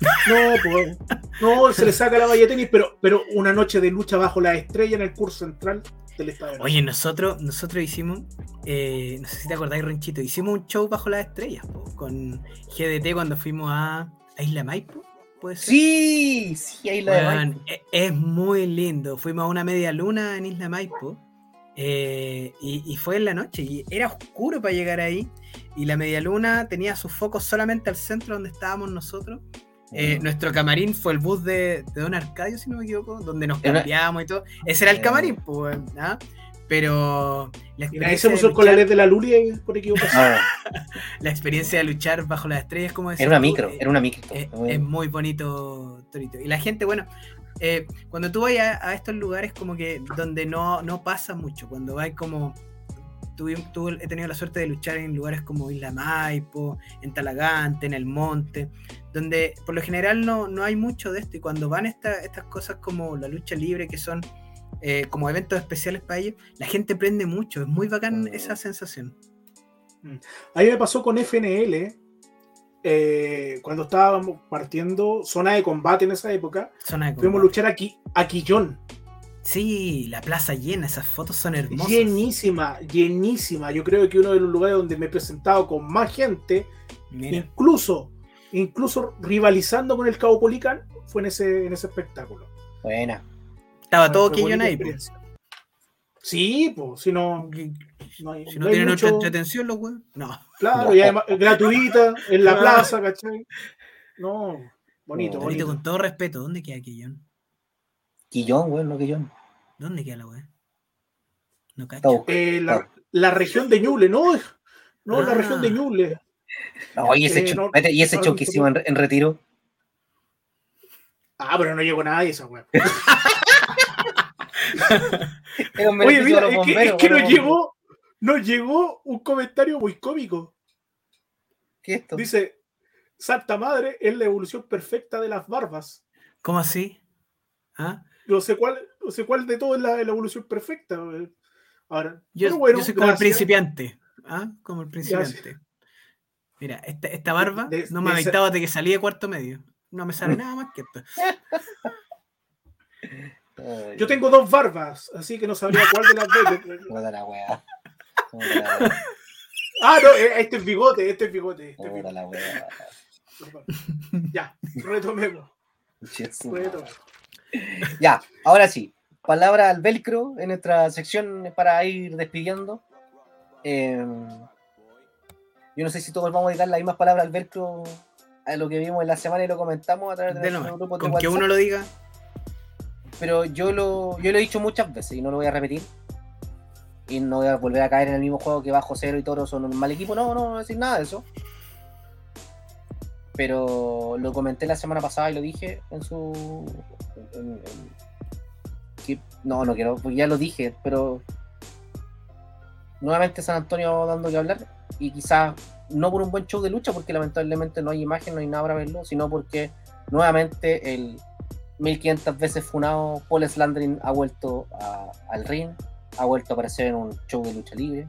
S4: No, pues, no, se le saca la valla de tenis, pero, pero una noche de lucha bajo la estrella en el CURT central del Estadio Nacional.
S3: Oye, nosotros, nosotros hicimos, eh, no sé si te acordáis, Ronchito, hicimos un show bajo las estrellas po, con GDT cuando fuimos a, a Isla Maipo, ¿puede ser?
S2: Sí, sí, ahí la de Maipo.
S3: e- es muy lindo. Fuimos a una media luna en Isla Maipo eh, y, y fue en la noche y era oscuro para llegar ahí. Y la media luna tenía sus focos solamente al centro donde estábamos nosotros. Eh,
S2: Mm.
S3: nuestro camarín fue el bus de, de Don Arcadio, si no me equivoco, donde nos cambiamos y todo. Ese era el camarín, pues, ¿ah? Pero la
S4: nadie
S3: experiencia,
S4: se
S3: de
S4: puso ley de la Luli eh, por equivocación.
S2: No, <laughs>
S3: la experiencia de luchar bajo las estrellas, como decías
S2: era una
S3: tú,
S2: micro,
S3: eh,
S2: era una micro.
S3: es,
S2: Muy-
S3: es muy bonito, Torito. Y la gente, bueno, eh, cuando tú vas a, a estos lugares como que donde no, no pasa mucho, cuando vas como... tuve- tuve- he tenido la suerte de luchar en lugares como Isla Maipo, en Talagante, en el Monte, donde por lo general no, no hay mucho de esto. Y cuando van esta- estas cosas como la lucha libre, que son eh, como eventos especiales para ellos, la gente prende mucho. Es muy bacán esa sensación.
S4: A mí me pasó con FNL, eh, cuando estábamos partiendo zona de combate en esa época,
S3: Zona de
S4: fuimos a luchar aquí a Quillón.
S3: Sí, la plaza llena, esas fotos son hermosas.
S4: Llenísima, llenísima. Yo creo que uno de los lugares donde me he presentado con más gente,
S3: Mira.
S4: incluso, incluso rivalizando con el Cabo Policán, fue en ese, en ese espectáculo.
S2: Buena.
S3: Estaba todo
S4: bonita
S3: ahí.
S4: experiencia. Sí, pues, si no, no hay,
S3: Si no,
S4: no
S3: tienen
S4: mucho-
S3: otra entretención los weones. No.
S4: Claro,
S2: No.
S4: y además es <laughs> gratuita, en la
S3: Ah.
S4: plaza, ¿cachai? No, bonito,
S2: No.
S3: Torito,
S4: bonito.
S3: con todo respeto, ¿dónde queda Quillón?
S2: Quillón, güey, no Quillón.
S3: ¿Dónde queda la weá? No cacho.
S4: Eh, la, la región de Ñuble, no, no, la
S3: Ah.
S4: región de Ñuble.
S2: No, y ese,
S4: Eh, no,
S2: y ese
S4: no,
S2: show que hicimos en, en retiro.
S4: Ah, pero no llegó nadie esa weá. <laughs> <laughs> Oye, mira,
S2: de
S4: es que, es
S2: bomberos,
S4: que nos llegó, nos llegó un comentario muy cómico.
S2: ¿Qué es esto?
S4: Dice, Santa Madre es la evolución perfecta de las barbas.
S3: ¿Cómo así? ¿Ah?
S4: No sé cuál, no sé cuál de todo es la, la evolución perfecta. Ahora,
S3: Yo,
S4: pero bueno,
S3: yo soy como el principiante. ¿Ah? Como el principiante. Mira, esta, esta barba
S4: De-
S3: no me
S4: de
S3: afectaba de que salí de cuarto medio. No me sale <laughs> nada más que esto.
S2: Ay,
S4: Yo tengo dos barbas, así que no sabría cuál de las dos. <laughs>
S2: La weá.
S4: Ah, no, eh, este es bigote, este es bigote. Este es bigote.
S2: la <laughs> weá.
S4: Ya, retomemos. Retomemos.
S2: Ya, ahora sí. Palabra al velcro en nuestra sección para ir despidiendo. Eh, yo no sé si todos vamos a dedicar las mismas palabras al velcro a lo que vimos en la semana y lo comentamos a través de,
S3: De
S2: nuestro
S3: nuevo,
S2: grupo de
S3: con que
S2: WhatsApp,
S3: uno lo diga,
S2: Pero yo lo, yo lo he dicho muchas veces y no lo voy a repetir. Y no voy a volver a caer en el mismo juego que Bajo Cero y Toro son un mal equipo. No, no, no voy a decir nada de eso. Pero lo comenté la semana pasada y lo dije en su. no, no quiero, porque ya lo dije, pero. Nuevamente San Antonio dando que hablar. Y quizás no por un buen show de lucha, porque lamentablemente no hay imagen, no hay nada para verlo, sino porque nuevamente el 1500 veces funado Paul Slandrin ha vuelto a- al ring, ha vuelto a aparecer en un show de lucha libre.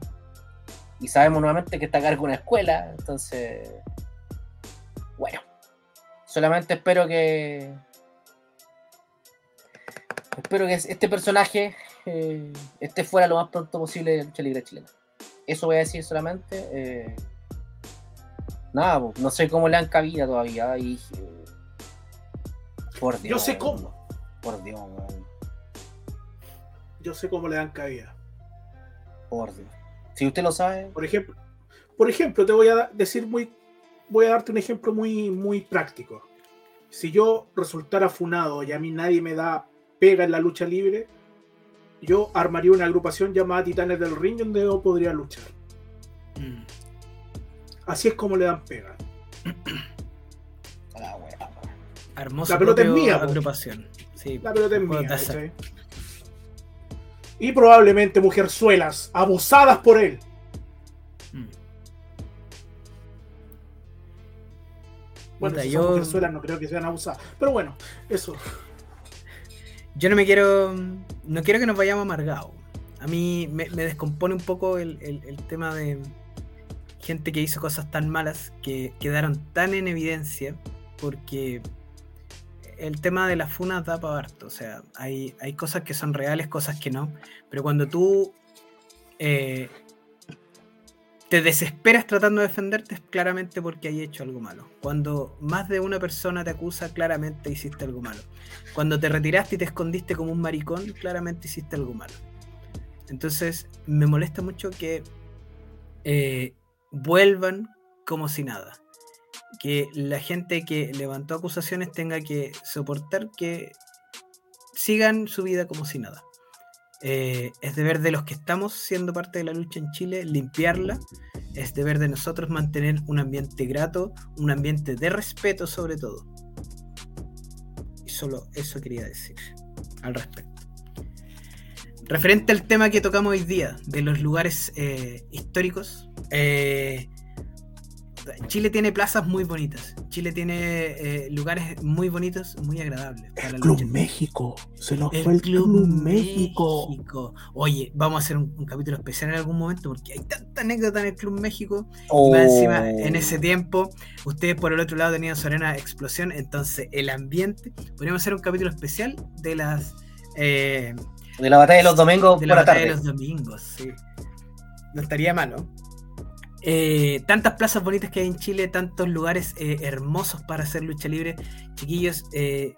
S2: Y sabemos nuevamente que está a cargo de una escuela, entonces. Bueno. Solamente espero que. Espero que este personaje eh, esté fuera lo más pronto posible de lucha libre chilena. Eso voy a decir solamente. eh, nada, no sé cómo le dan cabida todavía. Y, eh, por Dios.
S4: Yo sé cómo.
S2: Por Dios, weón,
S4: Yo sé cómo le dan cabida.
S2: por Dios. Si usted lo sabe,
S4: Por ejemplo, por ejemplo, te voy a decir muy, voy a darte un ejemplo muy, muy práctico. Si yo resultara funado y a mí nadie me da pega en la lucha libre, yo armaría una agrupación llamada Titanes del Ring donde yo podría luchar.
S3: mm,
S4: Así es como le dan pega. <clears throat>
S3: armó
S4: La pelota es mía,
S3: agrupación. Sí,
S4: La pelota es mía. ¿cachai? Y probablemente mujerzuelas abusadas por él.
S3: Mm.
S4: Bueno, si
S3: yo-
S4: mujerzuelas no creo que sean abusadas. Pero bueno, eso. <laughs>
S3: Yo no me quiero. No quiero que nos vayamos amargados. A mí me, me descompone un poco el, el- el tema de gente que hizo cosas tan malas que quedaron tan en evidencia porque el tema de las funas da para harto. O sea, hay, hay cosas que son reales, cosas que no. Pero cuando tú eh, te desesperas tratando de defenderte es claramente porque hay hecho algo malo. Cuando más de una persona te acusa, claramente hiciste algo malo. Cuando te retiraste y te escondiste como un maricón, claramente hiciste algo malo. Entonces, me molesta mucho que eh, vuelvan como si nada. Que la gente que levantó acusaciones tenga que soportar que sigan su vida como si nada. Eh, es deber de los que estamos siendo parte de la lucha en Chile limpiarla. Es deber de nosotros mantener un ambiente grato, un ambiente de respeto sobre todo. Y solo eso quería decir al respecto. Referente al tema que tocamos hoy día, de los lugares eh, históricos, eh, Chile tiene plazas muy bonitas. Chile tiene eh, lugares muy bonitos, muy agradables. para la lucha.
S1: México. Se nos
S3: El Club México. Oye, vamos a hacer un, un capítulo especial en algún momento porque hay tanta anécdota en el Club México. Y más encima, en ese tiempo, ustedes por el otro lado tenían su arena explosión, entonces el ambiente. Podríamos hacer un capítulo especial de las. eh,
S2: De la batalla de los domingos
S3: de
S2: por
S3: la
S2: la
S3: batalla
S2: tarde.
S3: de los domingos, sí. No estaría malo. Eh, tantas plazas bonitas que hay en Chile, tantos lugares eh, hermosos para hacer lucha libre. Chiquillos, eh,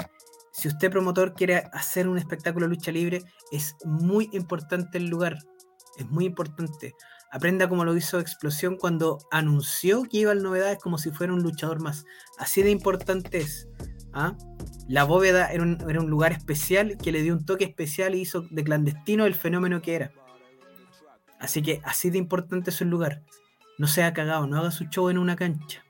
S3: si usted promotor quiere hacer un espectáculo de lucha libre, es muy importante el lugar. Es muy importante. Aprenda como lo hizo Explosión cuando anunció que iba al novedades como si fuera un luchador más. Así de importante es. ¿ah? La bóveda era un, un lugar especial que le dio un toque especial y hizo de clandestino el fenómeno que era. Así que así de importante es el lugar. No sea cagado, no haga su show en una cancha.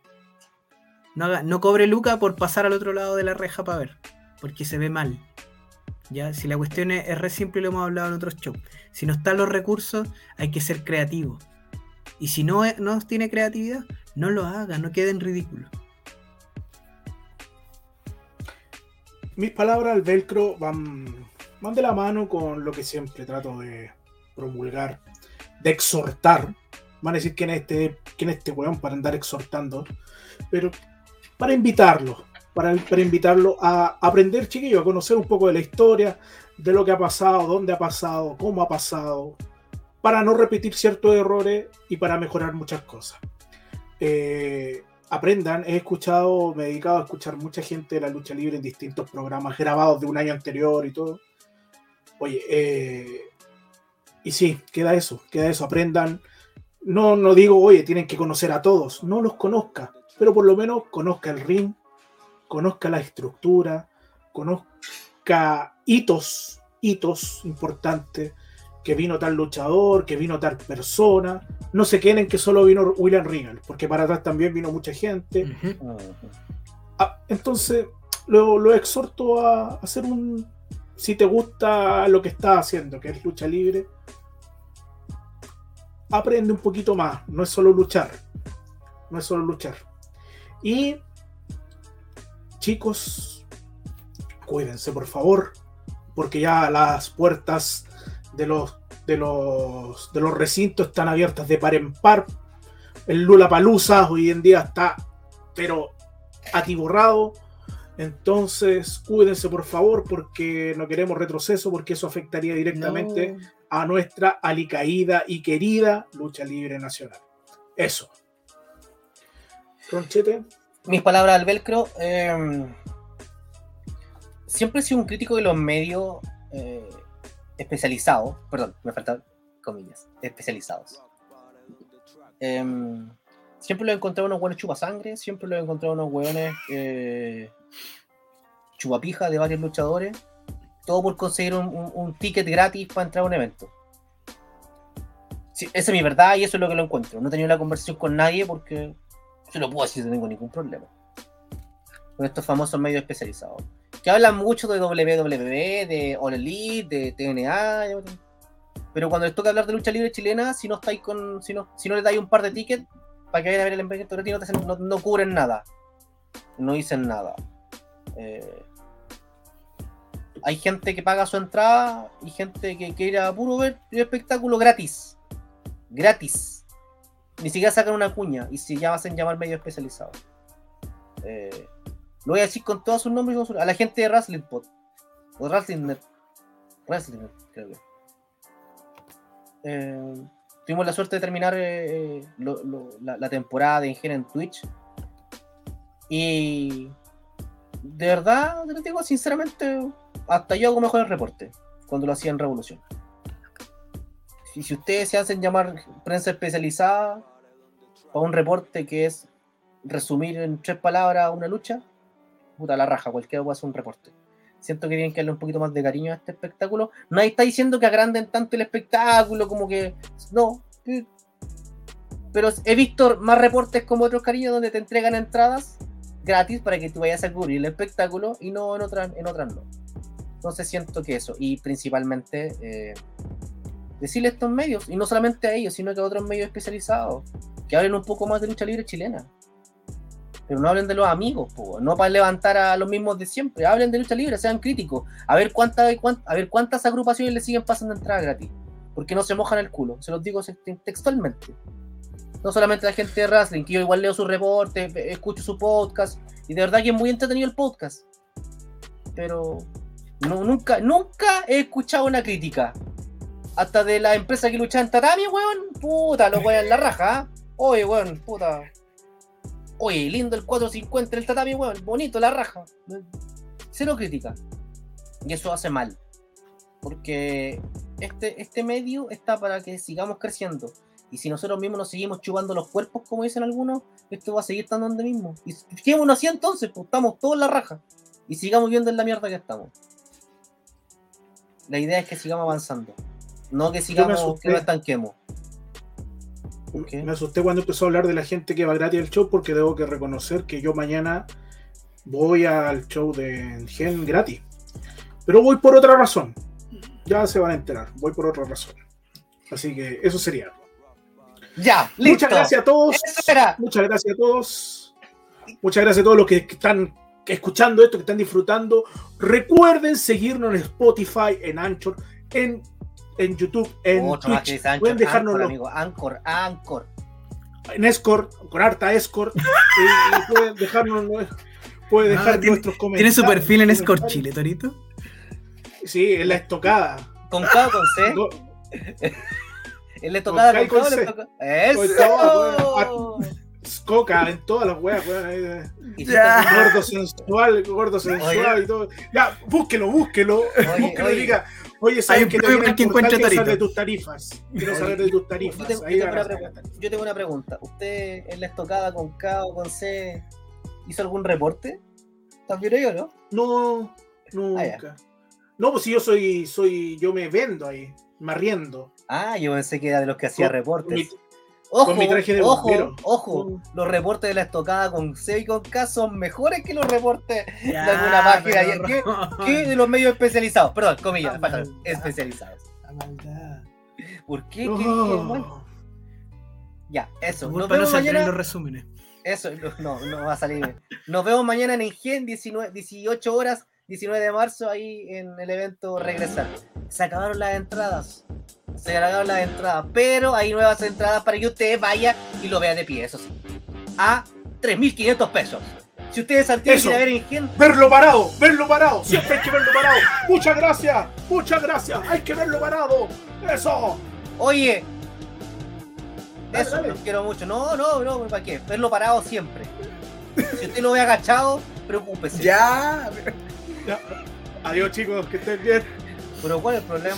S3: No, haga, no cobre Luca por pasar al otro lado de la reja para ver, porque se ve mal. Ya, si la cuestión es, re simple lo hemos hablado en otros shows. Si no están los recursos, hay que ser creativo. Y si no, no tiene creatividad, no lo haga, no quede en ridículo.
S4: Mis palabras al velcro van, van de la mano con lo que siempre trato de promulgar, de exhortar. Van a decir quién es este, quién es este weón para andar exhortando, pero para invitarlo, para, para invitarlo a aprender, chiquillo, a conocer un poco de la historia, de lo que ha pasado, dónde ha pasado, cómo ha pasado, para no repetir ciertos errores y para mejorar muchas cosas. Eh, aprendan, he escuchado, me he dedicado a escuchar mucha gente de la lucha libre en distintos programas grabados de un año anterior y todo. Oye, eh, y sí, queda eso, queda eso, aprendan. No, no digo, oye, tienen que conocer a todos, no los conozca, pero por lo menos conozca el ring, conozca la estructura, conozca hitos, hitos importantes, que vino tal luchador, que vino tal persona, no se queden en que solo vino William Regal, porque para atrás también vino mucha gente. Ah, entonces, lo, lo exhorto a hacer un. Si te gusta lo que estás haciendo, que es lucha libre, aprende un poquito más. No es solo luchar. No es solo luchar. Y, chicos, cuídense, por favor, porque ya las puertas de los, de los, de los recintos están abiertas de par en par. El Lula Palusa hoy en día está, pero atiborrado. Entonces, cuídense por favor, porque no queremos retroceso, porque eso afectaría directamente. A nuestra alicaída y querida lucha libre nacional. Eso. Ronchete,
S2: Mis palabras al velcro. eh, siempre he sido un crítico de los medios eh, especializados. Perdón, me faltan comillas. Especializados. Em, siempre lo he encontrado unos buenos chupasangre. Siempre lo he encontrado unos hueones eh, chupapija de varios luchadores. Todo por conseguir un, ticket gratis para entrar a un evento. Esa es mi verdad y eso es lo que lo encuentro. No he tenido la conversación con nadie porque se lo puedo decir, no tengo ningún problema. Con estos famosos medios especializados. Que hablan mucho de WWE, de All Elite, de TNA. Pero cuando les toca hablar de lucha libre chilena, si no estáis con. Si no, si no les dais un par de tickets para que vayan a ver el evento gratis, no, no, no cubren nada. No dicen nada. Eh, hay gente que paga su entrada y gente que quiere a puro ver el espectáculo gratis. Gratis. Ni siquiera sacan una cuña y se llaman hacen llamar medio especializado. Eh, lo voy a decir con todos sus nombres a la gente de Wrestling Pod. O Wrestling Net. Wrestling creo que. Eh, tuvimos la suerte de terminar eh, la temporada de Ingenia en Twitch. Y de verdad, te lo digo sinceramente, hasta yo hago mejor el reporte cuando lo hacía en Revolución. Y si ustedes se hacen llamar prensa especializada para un reporte que es resumir en tres palabras una lucha, puta la raja, cualquiera puede hacer un reporte. Siento que tienen que darle un poquito más de cariño a este espectáculo. Nadie está diciendo que agranden tanto el espectáculo, como que. No. Pero he visto más reportes como otros cariños donde te entregan entradas gratis para que tú vayas a cubrir el espectáculo y no en otras, en otras no. Entonces siento que eso. Y principalmente eh, decirle a estos medios, y no solamente a ellos, sino que a otros medios especializados, que hablen un poco más de lucha libre chilena. Pero no hablen de los amigos, po, no para levantar a los mismos de siempre. Hablen de lucha libre, sean críticos. A ver, cuántas a ver cuántas agrupaciones le siguen pasando entrada gratis. Porque no se mojan el culo. Se los digo textualmente. No solamente la gente de wrestling, que yo igual leo sus reportes, escucho su podcast. Y de verdad que es muy entretenido el podcast. Pero no, nunca, nunca he escuchado una crítica. Hasta de la empresa que lucha en tatami, weón. Puta, lo weón en la raja. ¿ah? Oye, weón, puta. Oye, lindo el 450 en el tatami, weón. Bonito la raja. Cero crítica. Y eso hace mal. Porque este, este medio está para que sigamos creciendo. Y si nosotros mismos nos seguimos chupando los cuerpos, como dicen algunos, esto va a seguir estando donde mismo. Y fijémonos así entonces, pues estamos todos en la raja. Y sigamos viendo en la mierda que estamos. La idea es que sigamos avanzando. No que sigamos, que no estanquemos.
S4: Me asusté cuando empezó a hablar de la gente que va gratis al show porque debo que reconocer que yo mañana voy al show de Gen gratis. Pero voy por otra razón. Ya se van a enterar. Voy por otra razón. Así que eso sería.
S2: Ya, listo.
S4: Muchas gracias a todos. Muchas gracias a todos. Muchas gracias a todos los que están escuchando esto, que están disfrutando. Recuerden seguirnos en Spotify, en Anchor, en en YouTube, en
S2: Otro
S4: Twitch.
S2: Anchor,
S4: Pueden dejarnos
S2: Anchor, amigo. Anchor, Anchor.
S4: En Escort, con harta Escort. <laughs> y, y pueden dejarnos puede dejar
S3: ah,
S4: nuestros
S3: ¿tiene,
S4: comentarios.
S3: ¿Tiene su perfil en Escort Chile, Torito?
S4: Sí, en la estocada.
S2: ¿Con K o con C?
S4: No,
S2: ¿En la <laughs> estocada con,
S4: con,
S2: con
S4: C.
S2: Toca... ¡Eso!
S4: Coca en todas las weas, weas.
S3: Ya.
S4: Gordo sensual, gordo sensual Oye. y todo. Ya, búsquelo, búsquelo.
S2: Oye,
S4: búsquelo
S2: oye.
S4: y diga, Oye,
S3: Hay
S4: ¿sabes
S3: un
S4: que saber de tus tarifas? Quiero
S2: Oye,
S4: saber de tus
S2: Yo
S4: tarifas.
S2: yo tengo una pregunta. Yo tengo una pregunta. ¿Usted en la estocada con K o con C hizo algún reporte? ¿También yo, no?
S4: No, nunca. No, pues si yo soy, soy, yo me vendo ahí, me arriendo.
S2: Ah, yo pensé que era de los que hacía reportes.
S4: mi-
S2: ojo,
S4: con mi traje de
S2: ojo,
S4: bombero.
S2: ojo. Los reportes de la estocada con C y con K son mejores que los reportes
S3: Ya,
S2: de alguna página.
S3: pero
S2: ¿Qué,
S3: Ron,
S2: qué de los medios especializados? Perdón, comillas,
S3: maldad.
S2: especializados.
S3: La maldad.
S2: ¿Por qué? ¿Qué dije
S4: Oh.
S2: Ya, eso. Nos
S3: no
S2: vemos
S3: en
S2: mañana.
S3: los resúmenes.
S2: Eso, no, no va a salir bien. Nos vemos mañana en Engen, 19, 18 horas, 19 de marzo, ahí en el evento Regresar. Se acabaron las entradas. Se acabaron las entradas, pero hay nuevas entradas para que usted vaya y lo vea de pie, eso sí. A 3.500 pesos. Si usted es Santiago quiere ver Engen,
S4: Verlo parado, verlo parado, siempre hay que verlo parado. Muchas gracias, muchas gracias, hay que verlo parado. Eso.
S2: oye,
S4: Dale,
S2: eso,
S4: dale.
S2: los quiero mucho. No, no, no, ¿para qué? Verlo parado siempre. Si usted lo ve agachado, preocúpese.
S3: Ya.
S4: Adiós chicos, que estén bien.
S2: Pero ¿cuál es el problema?